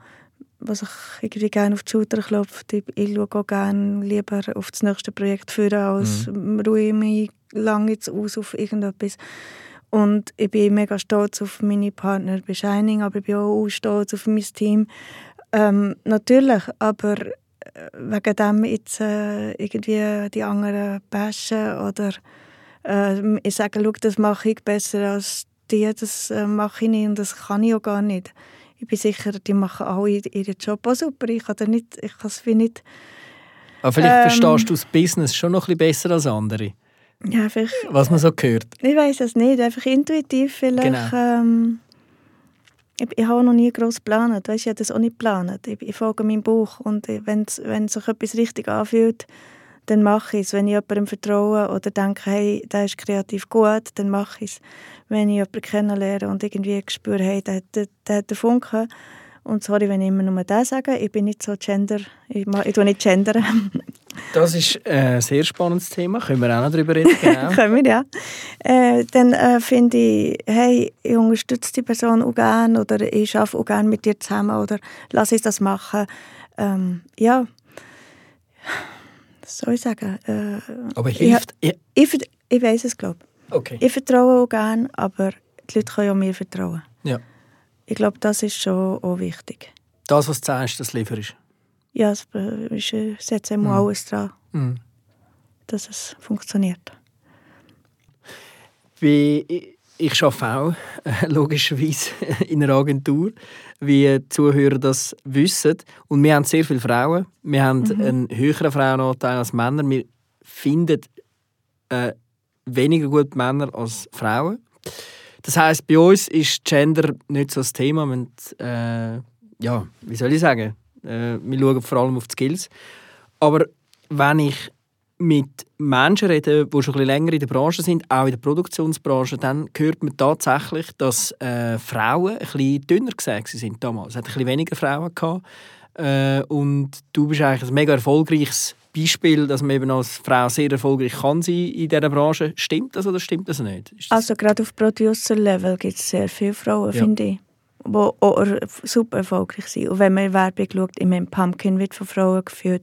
wo sich irgendwie gerne auf die Schulter klopft. Ich, ich schaue auch gerne lieber auf das nächste Projekt führen, als ruhe mich lange jetzt aus auf irgendetwas. Und ich bin mega stolz auf meine Partner bei Shining, aber ich bin auch stolz auf mein Team. Ähm, natürlich, aber äh, wegen dem jetzt äh, irgendwie die anderen bashen oder äh, ich sage, schau, das mache ich besser als die, das äh, mache ich nicht und das kann ich auch gar nicht. Ich bin sicher, die machen alle ihren Job auch super. Ich kann nicht, ich es wie nicht, Aber vielleicht Ähm. verstehst du das Business schon noch ein bisschen besser als andere. Ja, einfach, Was man so hört. ich weiß es nicht, einfach intuitiv vielleicht. Genau. Ähm, ich, ich habe noch nie gross geplant, weißt, ich habe das auch nicht geplant. Ich, ich folge meinem Buch und wenn wenn sich etwas richtig anfühlt, dann mache ich es. Wenn ich jemandem vertraue oder denke, hey, der ist kreativ gut, dann mache ich es. Wenn ich jemanden kennenlerne und irgendwie spüre, hey, der, der, der hat den Funken, und sorry, wenn ich immer nur das sage, ich bin nicht so gender, ich, ma- ich tue nicht gendern. Das ist ein sehr spannendes Thema. Können wir auch noch darüber reden. Genau. Können wir, ja. Äh, dann äh, finde ich, hey, ich unterstütze die Person auch gerne oder ich arbeite auch gerne mit dir zusammen oder lass uns das machen. Ähm, ja, was soll ich sagen? Äh, Aber hilft... Ja. ich, vert- ich weiß es, glaube Okay. ich. Ich vertraue auch gerne, aber die Leute können auch mir vertrauen. Ich glaube, das ist schon auch wichtig. Das, was du sagst, das lieferst. Ja, es äh, setzt immer Mhm. alles dran, Mhm. dass es funktioniert. Wie, ich, ich arbeite auch äh, logischerweise in einer Agentur, wie die Zuhörer das wissen. Und wir haben sehr viele Frauen. Wir haben einen höheren Frauenanteil als Männer. Wir finden äh, weniger gut Männer als Frauen. Das heißt, bei uns ist Gender nicht so das Thema. Wir, äh, ja, wie soll ich sagen? Äh, wir schauen vor allem auf die Skills. Aber wenn ich mit Menschen rede, die schon ein länger in der Branche sind, auch in der Produktionsbranche, dann hört man tatsächlich, dass äh, Frauen ein bisschen dünner gesät sind damals. Es hat ein bisschen weniger Frauen gehabt. Äh, und du bist eigentlich ein mega erfolgreiches Beispiel, dass man eben als Frau sehr erfolgreich kann sein in dieser Branche. Stimmt das oder stimmt das nicht? Das Also gerade auf Producer-Level gibt es sehr viele Frauen, Ja. finde ich, die auch er- super erfolgreich sind. Und wenn man in Werbung schaut, ich meine, Pumpkin wird von Frauen geführt,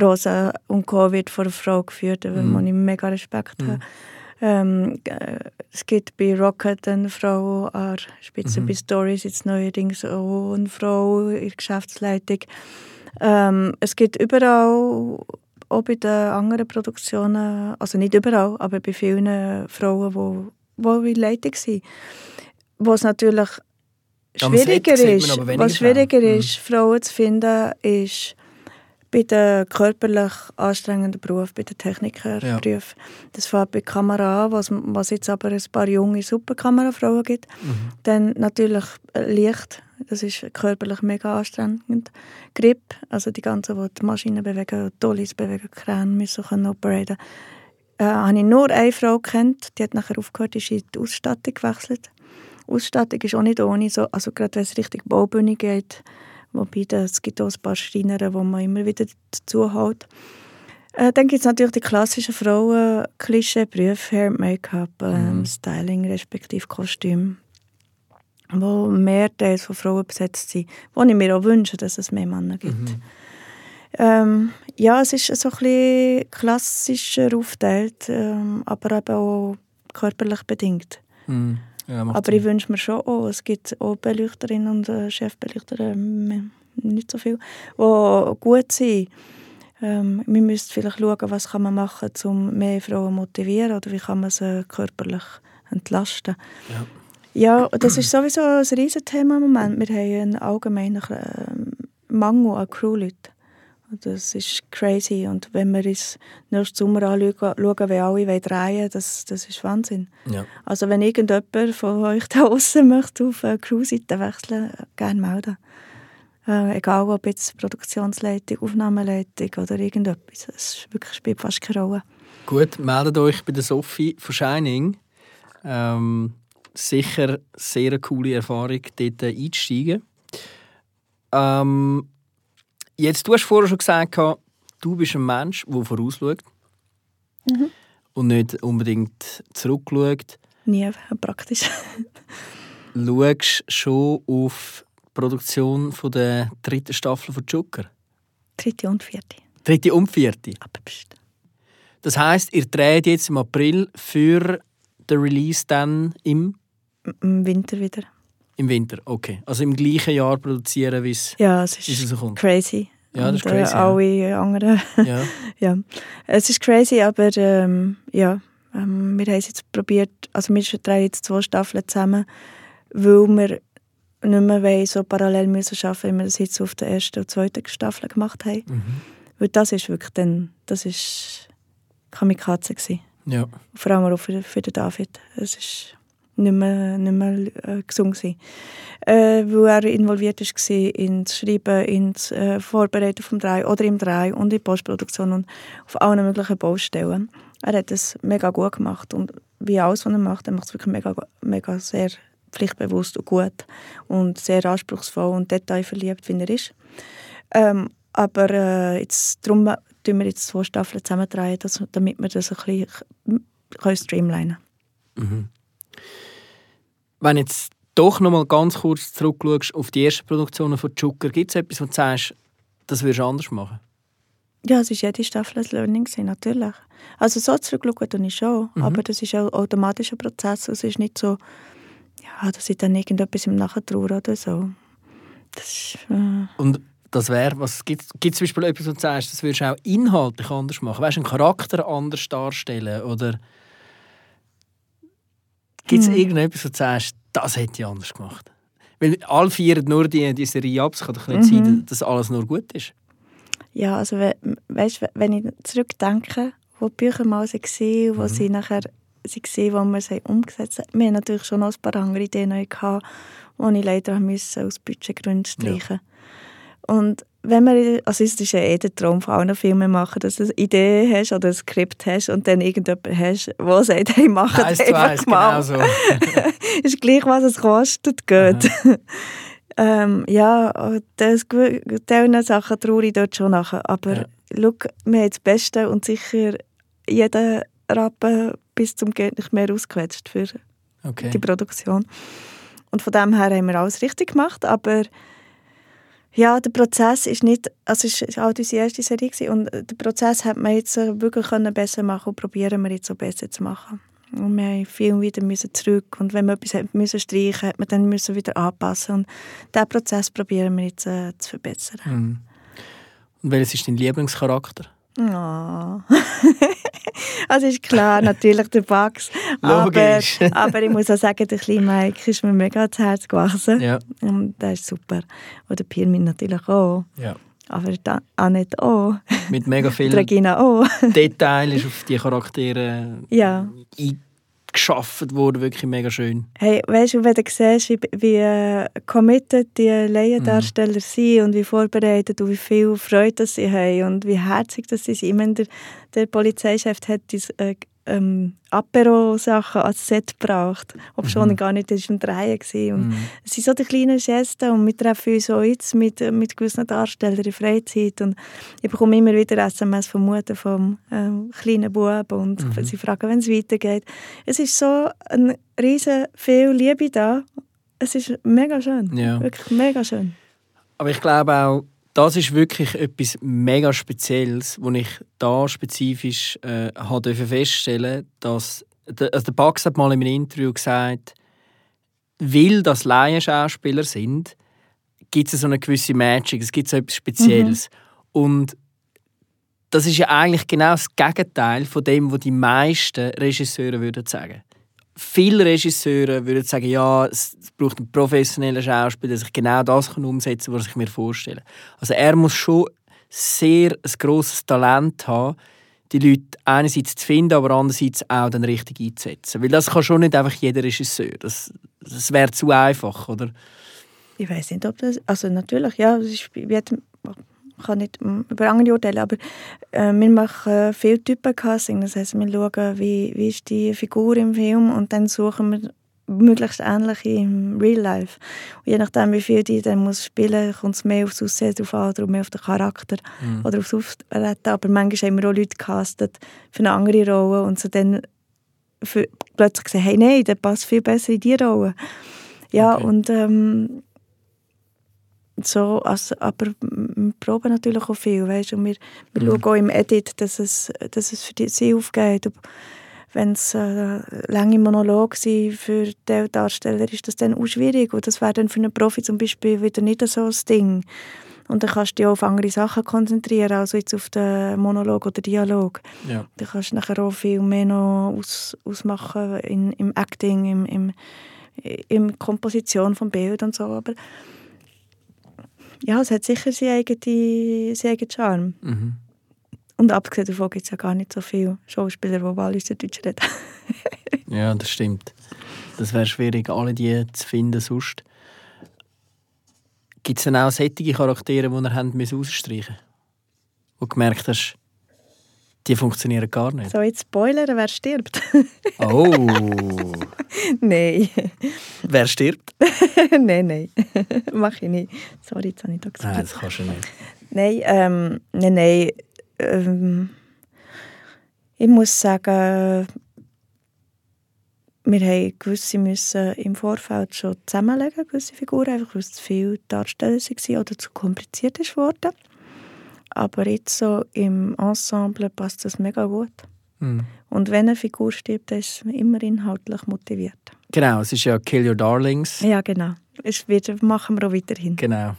Rosa und Co. wird von einer Frau geführt, da Mhm. muss ich mega Respekt haben. Ähm, äh, es gibt bei Rocket eine Frau an Spitze, Mhm. bei Stories jetzt neuerdings auch eine Frau in der Geschäftsleitung. Ähm, es gibt überall, auch bei den anderen Produktionen, also nicht überall, aber bei vielen Frauen, die, die in Leitung sind. Wo es natürlich schwieriger ist, was schwieriger Frauen. Mhm. ist, Frauen zu finden, ist bei den körperlich anstrengenden Berufen, bei den Technikerberufen. Das fängt bei Kamera an, was, was jetzt aber ein paar junge Superkamerafrauen gibt. Mhm. Dann natürlich äh, Licht, das ist körperlich mega anstrengend. Grip, also die ganzen, die die Maschinen bewegen, Dollies bewegen, Kräne müssen können operieren. Äh, habe ich nur eine Frau kennt, die hat nachher aufgehört, ist in die Ausstattung gewechselt. Ausstattung ist auch nicht ohne, so, also gerade wenn es Richtung Baubühne geht, wobei es gibt auch ein paar Schreiner, wo man immer wieder dazu hält. Äh, dann gibt es natürlich die klassischen Frauen, Klischee-Berufe, Hair, Make-up, ähm, Mhm. Styling respektive Kostüm. wo mehr Teils von Frauen besetzt sind, wo ich mir auch wünsche, dass es mehr Männer gibt. Mhm. Ähm, ja, es ist so ein bisschen klassischer aufgeteilt, ähm, aber eben auch körperlich bedingt. Mhm. Ja, Aber Sinn. ich wünsche mir schon auch, es gibt auch Beleuchterinnen und äh, Chefbeleuchter, ähm, nicht so viel, die gut sind. Ähm, wir müssen vielleicht schauen, was kann man machen kann, um mehr Frauen zu motivieren oder wie kann man sie körperlich entlasten. Ja. Ja, das ist sowieso ein Riesenthema im Moment. Wir haben einen allgemeinen ähm, Mangel an Crewleuten. Das ist crazy. Und wenn wir uns nächsten Sommer anschauen, schauen, wie alle drehen das, das ist Wahnsinn. Ja. Also wenn irgendjemand von euch da draußen möchte auf eine Crewseite wechseln, gerne melden. Äh, egal ob jetzt Produktionsleitung, Aufnahmeleitung oder irgendetwas. Es wirklich spielt fast keine Rolle. Gut, meldet euch bei der Sophie von Shining. Ähm, sicher sehr eine coole Erfahrung, dort einzusteigen. Ähm, jetzt, du hast vorher schon gesagt, du bist ein Mensch, der vorausschaut und nicht unbedingt zurückschaut. Nie praktisch. Schaust schon auf die Produktion von der dritten Staffel von Joker? Dritte und vierte. Dritte und vierte. Aber pst. Das heisst, ihr dreht jetzt im April für den Release dann im, Im Winter wieder. Im Winter. Okay. Also im gleichen Jahr produzieren, wie es Ja, es ist crazy. Ja, das ist Und, crazy, Äh, ja. alle anderen. Ja. ja. Es ist crazy, aber ähm, ja, ähm, wir haben es jetzt probiert. Also wir drehen jetzt zwei Staffeln zusammen, weil wir nicht mehr wollen, so parallel müssen arbeiten, wie wir das jetzt auf der ersten und zweiten Staffel gemacht haben. Mhm. Weil das ist wirklich dann, das ist Kamikaze gewesen. ja. Vor allem auch für, für den David. Es ist nicht mehr, nicht mehr äh, gesund gewesen. Äh, weil er involviert war in das Schreiben, in das äh, Vorbereiten vom Drei oder im Drei und in die Postproduktion und auf allen möglichen Baustellen. Er hat es mega gut gemacht und wie alles, was er macht, er macht es wirklich mega, mega sehr pflichtbewusst und gut und sehr anspruchsvoll und detailverliebt, wie er ist. Ähm, aber äh, jetzt, darum tun wir jetzt zwei Staffeln dass, damit wir das ein bisschen können streamlinen Mhm. Wenn jetzt doch noch mal ganz kurz zurückschaust auf die ersten Produktionen von Joker, gibt es etwas, wo du sagst, das würdest du anders machen? Ja, es war jede Staffel ein Learning, natürlich. Also so zurückschauen tue ich schon, Mhm. aber das ist auch ein automatischer Prozess. Es ist nicht so, ja, dass ich dann irgendetwas im Nachtraue oder so. Das ist, äh, Und das wäre, was gibt es zum Beispiel etwas, wo du sagst, das würdest du auch inhaltlich anders machen? Weißt du, einen Charakter anders darstellen? Oder gibt es Hm. irgendetwas, wo du sagst, das hätte ich anders gemacht? Weil alle feiern nur die, die Serie ab. Es kann doch nicht Mhm. sein, dass alles nur gut ist. ja, also we, weißt, wenn ich zurückdenke, wo die Bücher mal waren, wo Mhm. sie nachher waren, wo wir sie umgesetzt haben. Wir hatten natürlich schon noch ein paar andere Ideen, gehabt, die ich leider aus Budgetgründen streichen Und wenn man, also es ist ja eh der Traum von allen Filmen machen, dass du eine Idee hast oder ein Skript hast und dann irgendjemand hast, der sagt, hey, mach es zu einfach eins, mal. genau so. ist gleich, was es kostet, geht. ähm, ja, das diese Sachen traue ich dort schon nachher. Aber Ja. schau, wir haben das Beste und sicher jeden Rappen bis zum geht nicht mehr ausgequetscht für Okay. die Produktion. Und von dem her haben wir alles richtig gemacht, aber ja, der Prozess ist nicht, also es war auch unsere erste Serie gewesen, und der Prozess hat man jetzt wirklich können besser machen und probieren wir jetzt so besser zu machen. Und wir haben viel wieder müssen zurück und wenn wir etwas hat müssen streichen, hat man dann müssen wieder anpassen und diesen Prozess probieren wir jetzt äh, zu verbessern. Mhm. Und welches ist dein Lieblingscharakter? Oh. also ist klar, natürlich der Bugs. Aber, aber ich muss auch sagen, der kleine Mike ist mir mega ans Herz gewachsen. Ja. Und der ist super. Und der Pirmin natürlich auch. ja. Aber die Annette auch. Mit mega vielen Regina auch. Details ist auf die Charaktere ja. Eingeschafft worden, wirklich mega schön. Hey, weißt du, wenn du siehst, wie, wie äh, committed die Laiendarsteller Mhm. sind und wie vorbereitet und wie viel Freude das sie haben und wie herzig das sie sind. Ich meine, der, der Polizeichef hat diese äh, ähm, Apero-Sachen als Set gebraucht, obwohl Mhm. er gar nicht im Drehen war. Und Mhm. Es sind so die kleinen Gesten und wir treffen uns auch jetzt mit, mit gewissen Darstellern in Freizeit und ich bekomme immer wieder SMS von Mutter vom ähm, kleinen Bub und sie fragen, wenn es weitergeht. Es ist so ein riesen viel Liebe da Es ist mega schön. Ja. Wirklich mega schön. Aber ich glaube auch, das ist wirklich etwas mega Spezielles, wo ich da spezifisch äh, habe feststellen dass der, also der Bax hat mal in einem Interview gesagt, weil das Laienschauspieler sind, gibt es so eine gewisse Magic, es gibt so etwas Spezielles. Und das ist ja eigentlich genau das Gegenteil von dem, was die meisten Regisseure würden sagen. Viele Regisseure würden sagen, ja, es braucht einen professionellen Schauspieler, dass ich genau das kann umsetzen kann, was ich mir vorstelle. Also er muss schon sehr ein grosses Talent haben, die Leute einerseits zu finden, aber andererseits auch dann richtig einzusetzen. Weil das kann schon nicht einfach jeder Regisseur. Das, das wäre zu einfach, oder? Ich weiß nicht, ob das. Also natürlich, ja, es ist, ich kann nicht mm, über andere urteilen, aber äh, wir machen viel Typencasting. Das heisst, wir schauen, wie, wie ist die Figur im Film und dann suchen wir möglichst ähnliche im Real Life. Und je nachdem, wie viel die dann muss spielen, kommt es mehr aufs Aussehen drauf an oder mehr auf den Charakter oder aufs Auftreten. Aber manchmal haben wir auch Leute gecastet für eine andere Rolle und so dann für, plötzlich gesagt, hey, nein, der passt viel besser in diese Rolle. Ja, Okay. und ähm, so, also, aber wir proben natürlich auch viel, weißt? und wir, wir schauen auch im Edit, dass es, dass es für die, sie aufgeht. Wenn es äh, lange Monologe sind für die Darsteller, ist das dann auch schwierig und das wäre dann für einen Profi zum Beispiel wieder nicht so ein Ding. Und dann kannst du dich auch auf andere Sachen konzentrieren, also jetzt auf den Monolog oder Dialog. Ja. Da kannst du nachher auch viel mehr noch aus, ausmachen in, im Acting, im, im, in Komposition vom Bild und so. Aber ja, es hat sicher seinen eigenen, seinen eigenen Charme. Mhm. Und abgesehen davon gibt es ja gar nicht so viele Schauspieler, die Walliser Deutsch reden. Ja, das stimmt. Das wäre schwierig, alle die zu finden sonst. Gibt es denn auch solche Charaktere, die ihr habt müssen ausstreichen Wo du gemerkt hast, die funktionieren gar nicht? so, jetzt spoilern, wer stirbt? Oh! nein. Wer stirbt? nein, nein. Mach ich nicht. Sorry, jetzt habe ich da gesagt. Nein, das kannst du nicht. Nein, ähm, nein, nein. Ähm, ich muss sagen, wir haben gewisse müssen im Vorfeld schon zusammenlegen, gewisse Figuren, einfach weil es zu viele Darsteller waren oder zu kompliziert ist worden. Aber jetzt so im Ensemble passt das mega gut. Hm. Und wenn eine Figur stirbt, dann ist man immer inhaltlich motiviert. Genau, es ist ja Kill Your Darlings. Ja, genau. Es wird, machen wir auch weiterhin. Genau.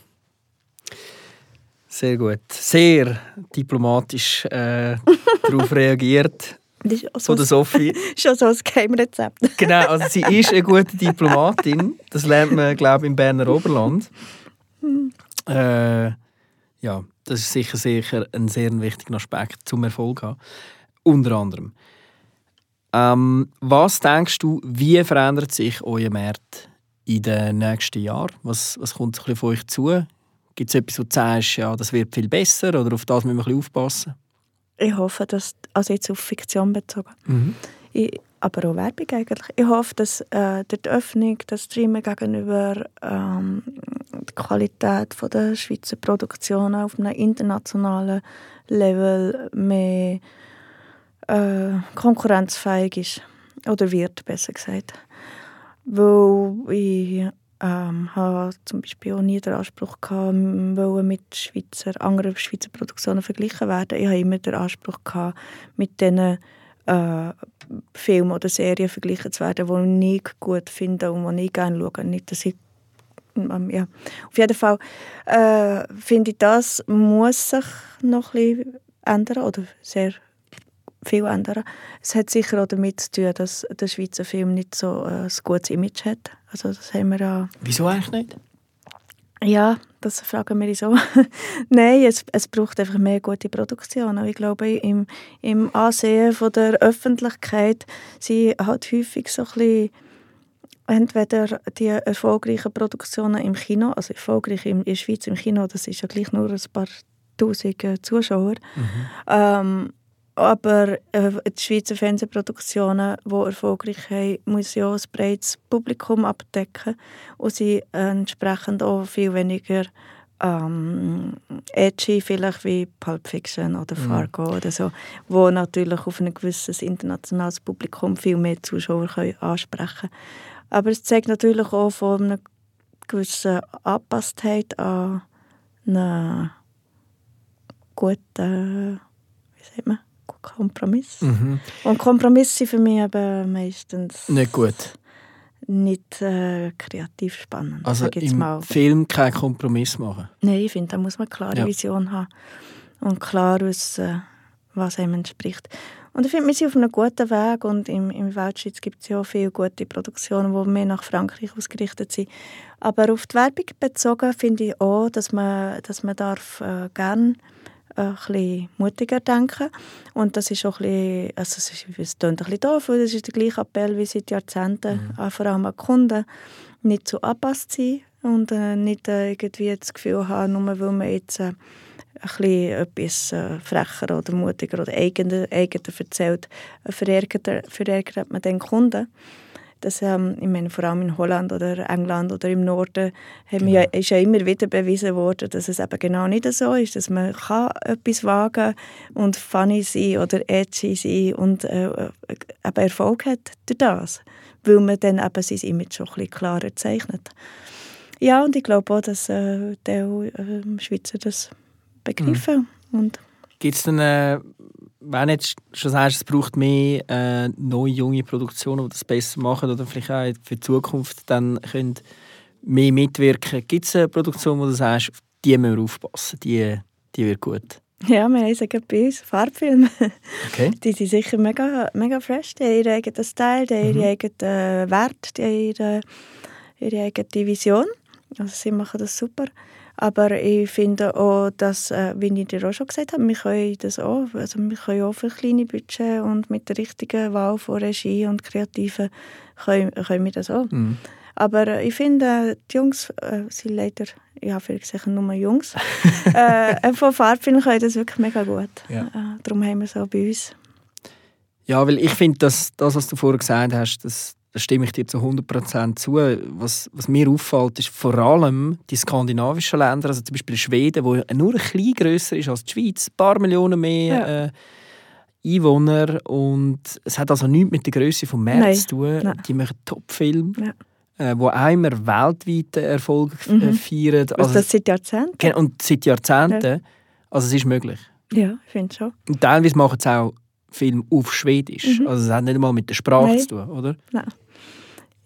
Sehr gut. Sehr diplomatisch äh, darauf reagiert Das ist so, von der Sophie. schon so ein Geheimrezept. Genau, also sie ist eine gute Diplomatin. Das lernt man, glaube ich, im Berner Oberland. Äh, ja, das ist sicher, sicher ein sehr wichtiger Aspekt zum Erfolg haben. Unter anderem. Ähm, was denkst du, wie verändert sich euer Markt in den nächsten Jahren? Was, was kommt so ein bisschen von euch zu? Gibt es etwas, wo du sagst, ja, das wird viel besser oder auf das müssen wir ein bisschen aufpassen? Ich hoffe, dass, also jetzt auf Fiktion bezogen, ich, aber auch Werbung eigentlich. Ich hoffe, dass äh, durch die Öffnung, das Streamen gegenüber ähm, die Qualität von der Schweizer Produktionen auf einem internationalen Level mehr äh, konkurrenzfähig ist. Oder wird, besser gesagt. Weil ich ähm, habe zum Beispiel auch nie den Anspruch gehabt, mit Schweizer, anderen Schweizer Produktionen verglichen werden. Ich habe immer den Anspruch gehabt, mit diesen äh, Filmen oder Serien verglichen zu werden, die ich gut finde und die ich gerne schaue. Nicht, dass ich, ja. Auf jeden Fall äh, finde ich, das muss sich noch ein bisschen ändern oder sehr viel ändern. Es hat sicher auch damit zu tun, dass der Schweizer Film nicht so äh, ein gutes Image hat. Also das haben wir ja Wieso eigentlich nicht? ja, das fragen wir so. Nein, es, es braucht einfach mehr gute Produktionen. Ich glaube, im, im Ansehen von der Öffentlichkeit sind halt häufig so ein bisschen entweder die erfolgreichen Produktionen im Kino, also erfolgreich in der Schweiz im Kino, das ist ja gleich nur ein paar tausend Zuschauer, ähm, aber äh, die Schweizer Fernsehproduktionen, die erfolgreich haben, müssen ja ein breites Publikum abdecken und sie entsprechend auch viel weniger ähm, edgy, vielleicht wie Pulp Fiction oder Fargo oder so, wo natürlich auf ein gewisses internationales Publikum viel mehr Zuschauer können ansprechen Aber es zeigt natürlich auch von einem gewissen Angepasstheit an einen guten, wie sagt man, Kompromiss. Mhm. Und Kompromisse sind für mich eben meistens Nicht gut. nicht äh, kreativ spannend. Also im mal. Film keinen Kompromiss machen. Nein, ich finde, da muss man eine klare Ja. Vision haben und klar wissen, was einem entspricht. Und ich finde, wir sind auf einem guten Weg und im, im Weltschutz gibt es ja auch viele gute Produktionen, die mehr nach Frankreich ausgerichtet sind. Aber auf die Werbung bezogen finde ich auch, dass man, dass man darf äh, gerne ein bisschen mutiger denken. Und das ist auch ein bisschen, also es, ist, es klingt ein bisschen doof, weil das ist der gleiche Appell wie seit Jahrzehnten, äh, vor allem an Kunden, nicht zu angepasst sein und äh, nicht äh, irgendwie das Gefühl haben, nur weil man jetzt äh, ein bisschen etwas äh, frecher oder mutiger oder eigener, eigener erzählt, äh, verärgert, er- verärgert man den Kunden. Das, ähm, ich meine, vor allem in Holland oder England oder im Norden haben wir ja, ist ja immer wieder bewiesen worden, dass es eben genau nicht so ist, dass man kann etwas wagen und funny sein oder edgy sein und äh, äh, eben Erfolg hat durch das, weil man dann eben sein Image schon ein bisschen klarer zeichnet. Ja, und ich glaube auch, dass äh, die äh, Schweizer das begreifen. Und Gibt es denn, äh, wenn jetzt schon sagst, es braucht mehr äh, neue, junge Produktionen, die das besser machen oder vielleicht auch für die Zukunft dann können mehr mitwirken Gibt es eine Produktion, wo du sagst, auf die müssen wir aufpassen, die, die wird gut? ja, wir haben sogar bei uns Farbfilme. Okay. Die sind sicher mega, mega fresh. Die haben ihren eigenen Style, die haben ihren eigenen Wert, die haben ihre, ihre eigene Vision. Also sie machen das super. Aber ich finde auch, dass, äh, wie ich dir auch schon gesagt habe, wir können das auch. Also wir können auch für kleine Budget und mit der richtigen Wahl von Regie und Kreativen können, können wir das auch. Mhm. Aber äh, ich finde, die Jungs äh, sind leider, ja, vielleicht gesagt nur Jungs, äh, von Farbfilm können das wirklich mega gut. Ja. Äh, darum haben wir es auch bei uns. Ja, weil ich finde, dass das, was du vorher gesagt hast, das, da stimme ich dir zu 100% zu. Was, was mir auffällt, ist vor allem die skandinavischen Länder, also zum Beispiel Schweden, wo nur ein bisschen grösser ist als die Schweiz, ein paar Millionen mehr Ja. äh, Einwohner und es hat also nichts mit der Größe vom März zu tun. nein. Die machen Top-Filme, Ja. äh, wo einmal weltweiten Erfolg äh, Mhm. feiern. Also das seit Jahrzehnten? Und seit Jahrzehnten. Also es ist möglich. Ja, ich finde schon. Und teilweise machen sie auch Filme auf Schwedisch. Mhm. Also es hat nicht einmal mit der Sprache Nein. zu tun, oder?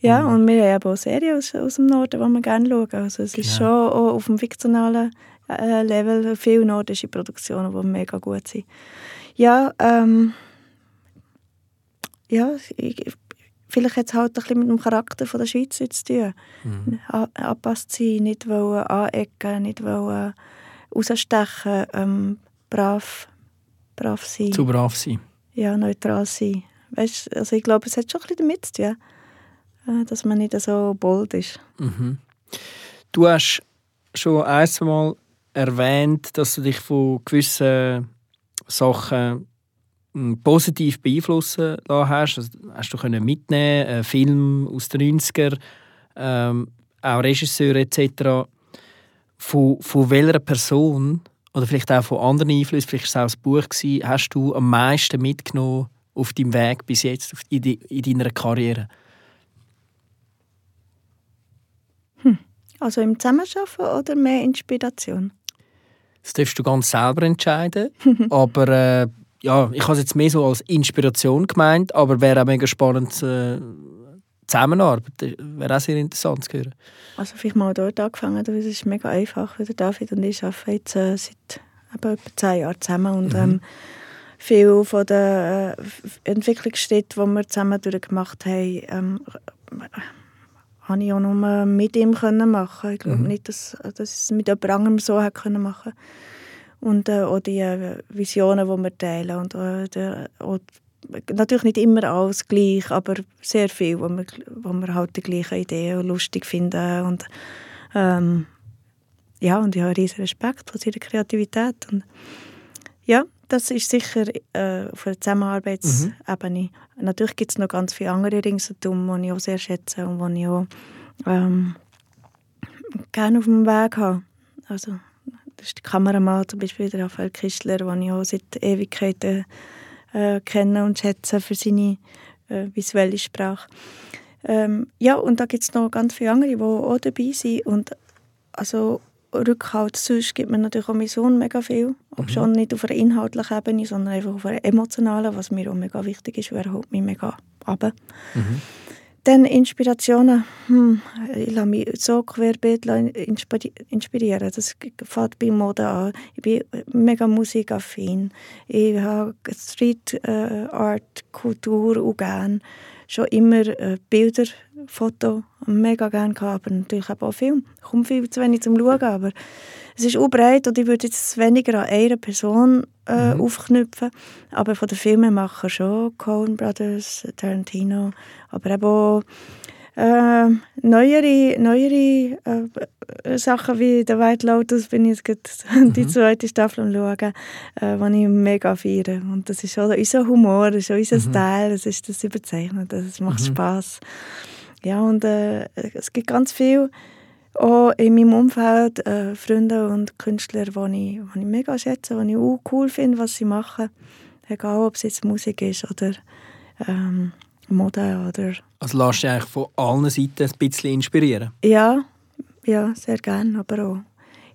Ja, Mhm. und wir haben aber auch Serien aus, aus dem Norden, die wir gerne schauen. Also es ist schon Genau. auch auf dem fiktionalen äh, Level viele nordische Produktionen, die mega gut sind. Ja, ähm, ja ich, vielleicht hat es halt ein bisschen mit dem Charakter von der Schweizer zu tun. Mhm. A- Angepasst sein, nicht wollen anecken, nicht wollen rausstechen, ähm, brav, brav sein. Zu brav sein. Ja, neutral sein. Weißt, also ich glaube, es hat schon bisschen damit zu tun, äh, dass man nicht so bold ist. Mhm. Du hast schon ein, zwei Mal erwähnt, dass du dich von gewissen Sachen mm, positiv beeinflussen lassen hast. Also, hast du können mitnehmen, einen Film aus den 90er, ähm, auch Regisseure etc. Von, von welcher Person oder vielleicht auch von anderen Einflüssen, vielleicht war es auch ein Buch, gewesen, hast du am meisten mitgenommen auf deinem Weg bis jetzt, in, die, in deiner Karriere? Also im Zusammenarbeiten oder mehr Inspiration? Das darfst du ganz selber entscheiden. aber äh, ja, ich habe es jetzt mehr so als Inspiration gemeint, aber wäre auch mega spannend äh, Zusammenarbeit. äh, Wäre auch sehr interessant zu hören. Also vielleicht mal dort angefangen, weil es ist mega einfach. weil David und ich arbeiten jetzt äh, seit eben etwa zehn Jahren zusammen und ähm, viel von den äh, Entwicklungsschritten, die wir zusammen durchgemacht haben, ähm, habe ich auch nur mit ihm können machen. Ich glaube nicht, dass, dass ich es mit jemand anderem so hätte können machen. Und äh, auch die äh, Visionen, die wir teilen und äh, der, auch natürlich nicht immer alles gleich, aber sehr viel, wo wir, wo wir halt die gleichen Ideen lustig finden und ähm, ja, und ich habe riesen Respekt vor seiner Kreativität und ja, das ist sicher äh, auf der Zusammenarbeitsebene. Natürlich gibt es noch ganz viele andere Ringsherum, die ich auch sehr schätze und die ich auch ähm, gerne auf dem Weg habe. Also, das ist der Kameramann, zum Beispiel der Raphael Kistler, den ich auch seit Ewigkeiten äh, kenne und schätze für seine äh, visuelle Sprache. Ähm, ja, und da gibt es noch ganz viele andere, die auch dabei sind. Und also Rückhalt sonst gibt mir natürlich auch mein Sohn mega viel. Mhm. Schon nicht auf einer inhaltlichen Ebene, sondern einfach auf einer emotionalen, was mir auch mega wichtig ist, weil er holt mich mega ab. Mhm. Dann Inspirationen. Hm, ich lasse mich so querbeet inspirieren. Das fängt bei Mode an. Ich bin mega musikaffin. Ich habe Street äh, Art, Kultur auch gerne. Schon immer äh, Bilder, Fotos mega gerne gehabt, aber natürlich auch Film. Ich komme viel zu wenig zum Schauen, aber es ist auch breit und ich würde jetzt weniger an einer Person äh, mhm. aufknüpfen, aber von den Filmemachern schon, Coen Brothers, Tarantino, aber eben auch äh, neuere, neuere äh, Sachen wie «The White Lotus» bin ich jetzt mhm. die zweite Staffel am schauen, äh, die ich mega feiere. Und das ist auch unser Humor, das ist auch unser mhm. Style, das ist das überzeichnet, das macht mhm. Spass. Ja, und äh, es gibt ganz viel auch in meinem Umfeld äh, Freunde und Künstler, die ich, die ich mega schätze, die ich auch cool finde, was sie machen. Egal, ob es jetzt Musik ist oder ähm, Mode oder... Also lässt du eigentlich von allen Seiten ein bisschen inspirieren? Ja, ja, sehr gerne, aber auch.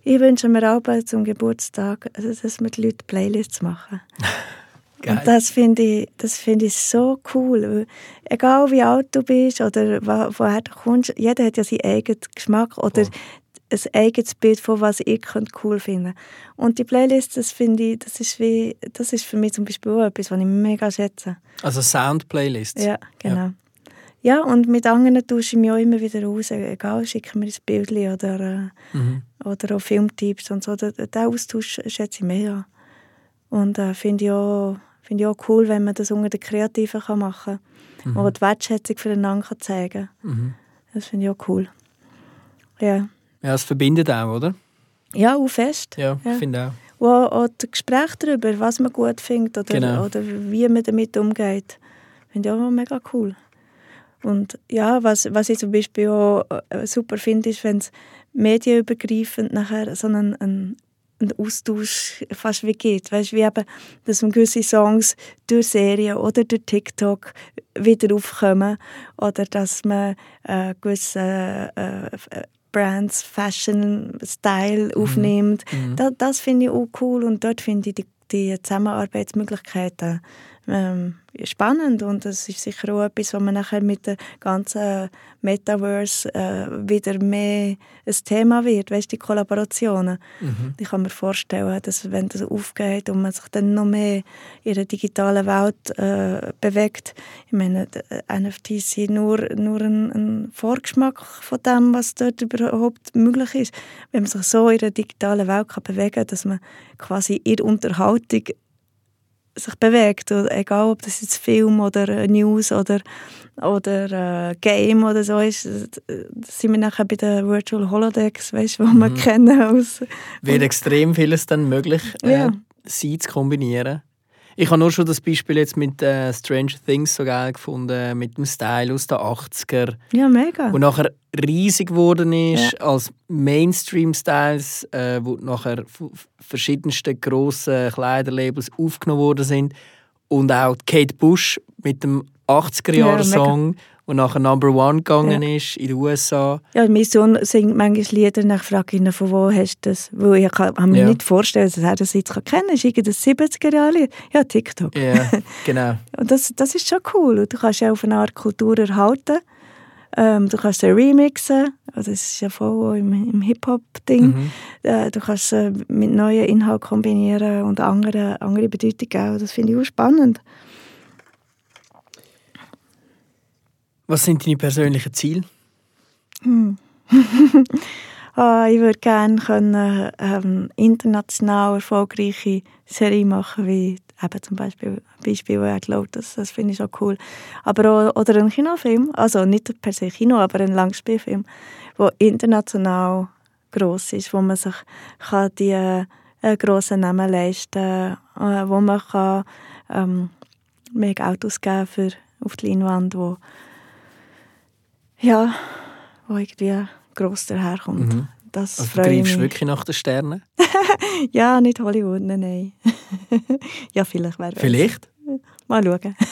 Ich wünsche mir auch zum Geburtstag, also, dass wir die Leute Playlists machen. Geil. Und das finde ich, find ich so cool. Egal wie alt du bist oder woher du kommst, jeder hat ja seinen eigenen Geschmack oder oh. ein eigenes Bild von was ich cool finde. Und die Playlist, das finde ich, das ist, wie, das ist für mich zum Beispiel auch etwas, was ich mega schätze. Also Sound-Playlists? Ja, genau. Ja. ja. und mit anderen tausche ich mich auch immer wieder raus. Egal, schicken mir ein Bild oder, äh, mhm. oder auch Filmtipps und so. Den, Austausch schätze ich mehr. Und äh, finde ich auch finde ich auch cool, wenn man das unter den Kreativen kann machen kann. Mhm. Oder die Wertschätzung füreinander kann zeigen kann. Mhm. Das finde ich auch cool. Ja. Ja, es verbindet auch, oder? Ja, auch fest. Ja, ja. finde auch. Wo auch das Gespräch darüber, was man gut findet oder, genau. oder wie man damit umgeht, finde ich auch mega cool. Und ja, was, was ich zum Beispiel auch äh, super finde, ist, wenn es medienübergreifend nachher so einen, einen ein Austausch fast wie geht. Weißt, wie eben, dass man gewisse Songs durch Serien oder durch TikTok wieder aufkommen oder dass man äh, gewisse äh, Brands, Fashion, Style mhm. aufnimmt. Mhm. Das, das finde ich auch cool und dort finde ich die, die Zusammenarbeitsmöglichkeiten ähm, spannend und das ist sicher auch etwas, was man nachher mit der ganzen Metaverse äh, wieder mehr ein Thema wird, weißt die Kollaborationen. Mhm. Ich kann mir vorstellen, dass wenn das aufgeht und man sich dann noch mehr in der digitalen Welt äh, bewegt, ich meine, NFTs sind nur, nur ein, ein, Vorgeschmack von dem, was dort überhaupt möglich ist. Wenn man sich so in der digitalen Welt kann bewegen kann, dass man quasi in Unterhaltung sich bewegt. Egal, ob das jetzt Film oder News oder, oder äh, Game oder so ist, da sind wir nachher bei den Virtual Holodecks, weißt, die mhm. wir kennen. Aus, Wird extrem vieles dann möglich, äh, ja. sie zu kombinieren. Ich habe nur schon das Beispiel jetzt mit äh, Stranger Things so geil gefunden, mit dem Style aus den 80er. Ja, mega. Wo nachher riesig geworden ist ja. als Mainstream-Styles, äh, wo nachher verschiedenste grosse Kleiderlabels aufgenommen worden sind. Und auch Kate Bush mit dem 80er-Jahre-Song. Ja, und nachher Number One gegangen ja. ist in den USA. Ja, mein Sohn singt manchmal Lieder und ich frage ihn, von wo hast du das? Weil ich kann, kann mir ja. nicht vorstellen, dass er das jetzt kennen kann. Ist irgendein 70er-Jahre-Lied? Ja, TikTok. Ja, genau. und das, das ist schon cool. Und du kannst ja auf eine Art Kultur erhalten. Ähm, du kannst sie remixen, also das ist ja voll im, im Hip-Hop-Ding. Mhm. Äh, du kannst sie mit neuen Inhalten kombinieren und andere, andere Bedeutung geben. Das finde ich auch spannend. Was sind deine persönlichen Ziele? Hm. oh, ich würde gerne können, ähm, international erfolgreiche Serien machen, wie eben zum Beispiel Beispiel Red Lotus, das finde ich auch cool. Aber auch, oder ein Kinofilm, also nicht per se Kino, aber ein Langspielfilm, der international groß ist, wo man sich kann die äh, grossen Namen leisten kann, äh, wo man kann, ähm, mehr Geld ausgeben für auf die Leinwand, wo ja, wo irgendwie gross daherkommt. Mhm. Das also freue du wirklich nach den Sternen? ja, nicht Hollywood, nein. nein. ja, vielleicht wäre Vielleicht? Mal schauen.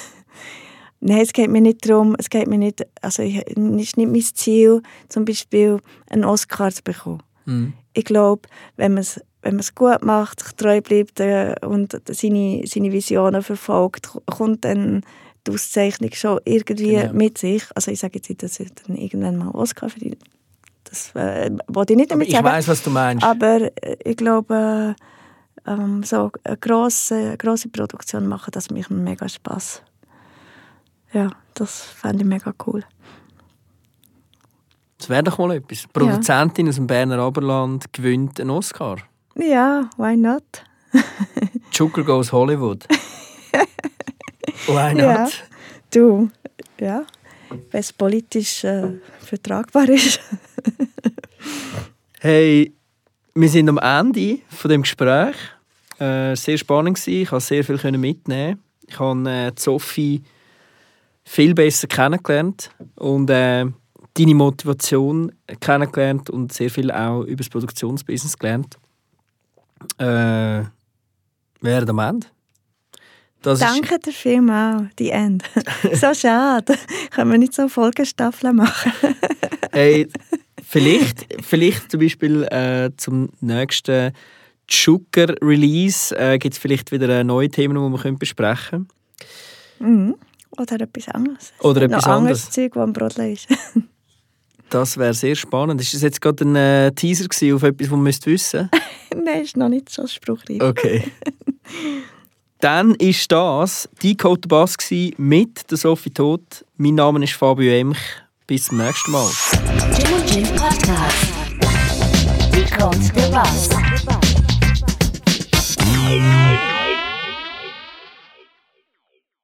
Nein, es geht mir nicht darum, es geht mir nicht, also ich, es ist nicht mein Ziel, zum Beispiel einen Oscar zu bekommen. Mhm. Ich glaube, wenn man es wenn man es gut macht, treu bleibt äh, und seine, seine Visionen verfolgt, kommt dann die Auszeichnung schon irgendwie Genau. mit sich. Also ich sage jetzt nicht, dass ich dann irgendwann mal Oscar verdiene. Das äh, wollte ich nicht damit ich sagen. weiß, was du meinst. Aber äh, ich glaube, äh, ähm, so eine grosse, grosse Produktion machen, das macht mir mega Spass. Ja, das fände ich mega cool. Das wäre doch mal etwas. Die Produzentin aus dem Berner Oberland gewinnt einen Oscar. Ja, why not? Sugar Goes Hollywood. Why not? Ja. Du, ja, wenn es politisch äh, vertragbar ist. Hey, wir sind am Ende von dem Gespräch. Äh, sehr spannend gewesen. Ich konnte sehr viel können mitnehmen. Ich habe äh, Sophie viel besser kennengelernt und äh, deine Motivation kennengelernt und sehr viel auch über das Produktionsbusiness gelernt. Äh, während am Ende. Das ist- Danke dir vielmals, die End. so schade. Können wir nicht so Folgestaffeln machen? Hey, vielleicht, vielleicht zum Beispiel äh, zum nächsten Sugar Release äh, gibt es vielleicht wieder äh, neue Themen, die wir können besprechen Mhm. Oder etwas anderes. Oder Noch etwas anderes anderes. Zeug, das am Brodeln ist. Das wäre sehr spannend. Ist das jetzt gerade ein äh, Teaser auf etwas, was man wissen Nein, ist noch nicht so spruchreich. Okay. Dann ist das Decode the Bass mit der Sophie Tod. Mein Name ist Fabio Emch. Bis zum nächsten Mal. Jim und Jim Podcast. Decode the Bus.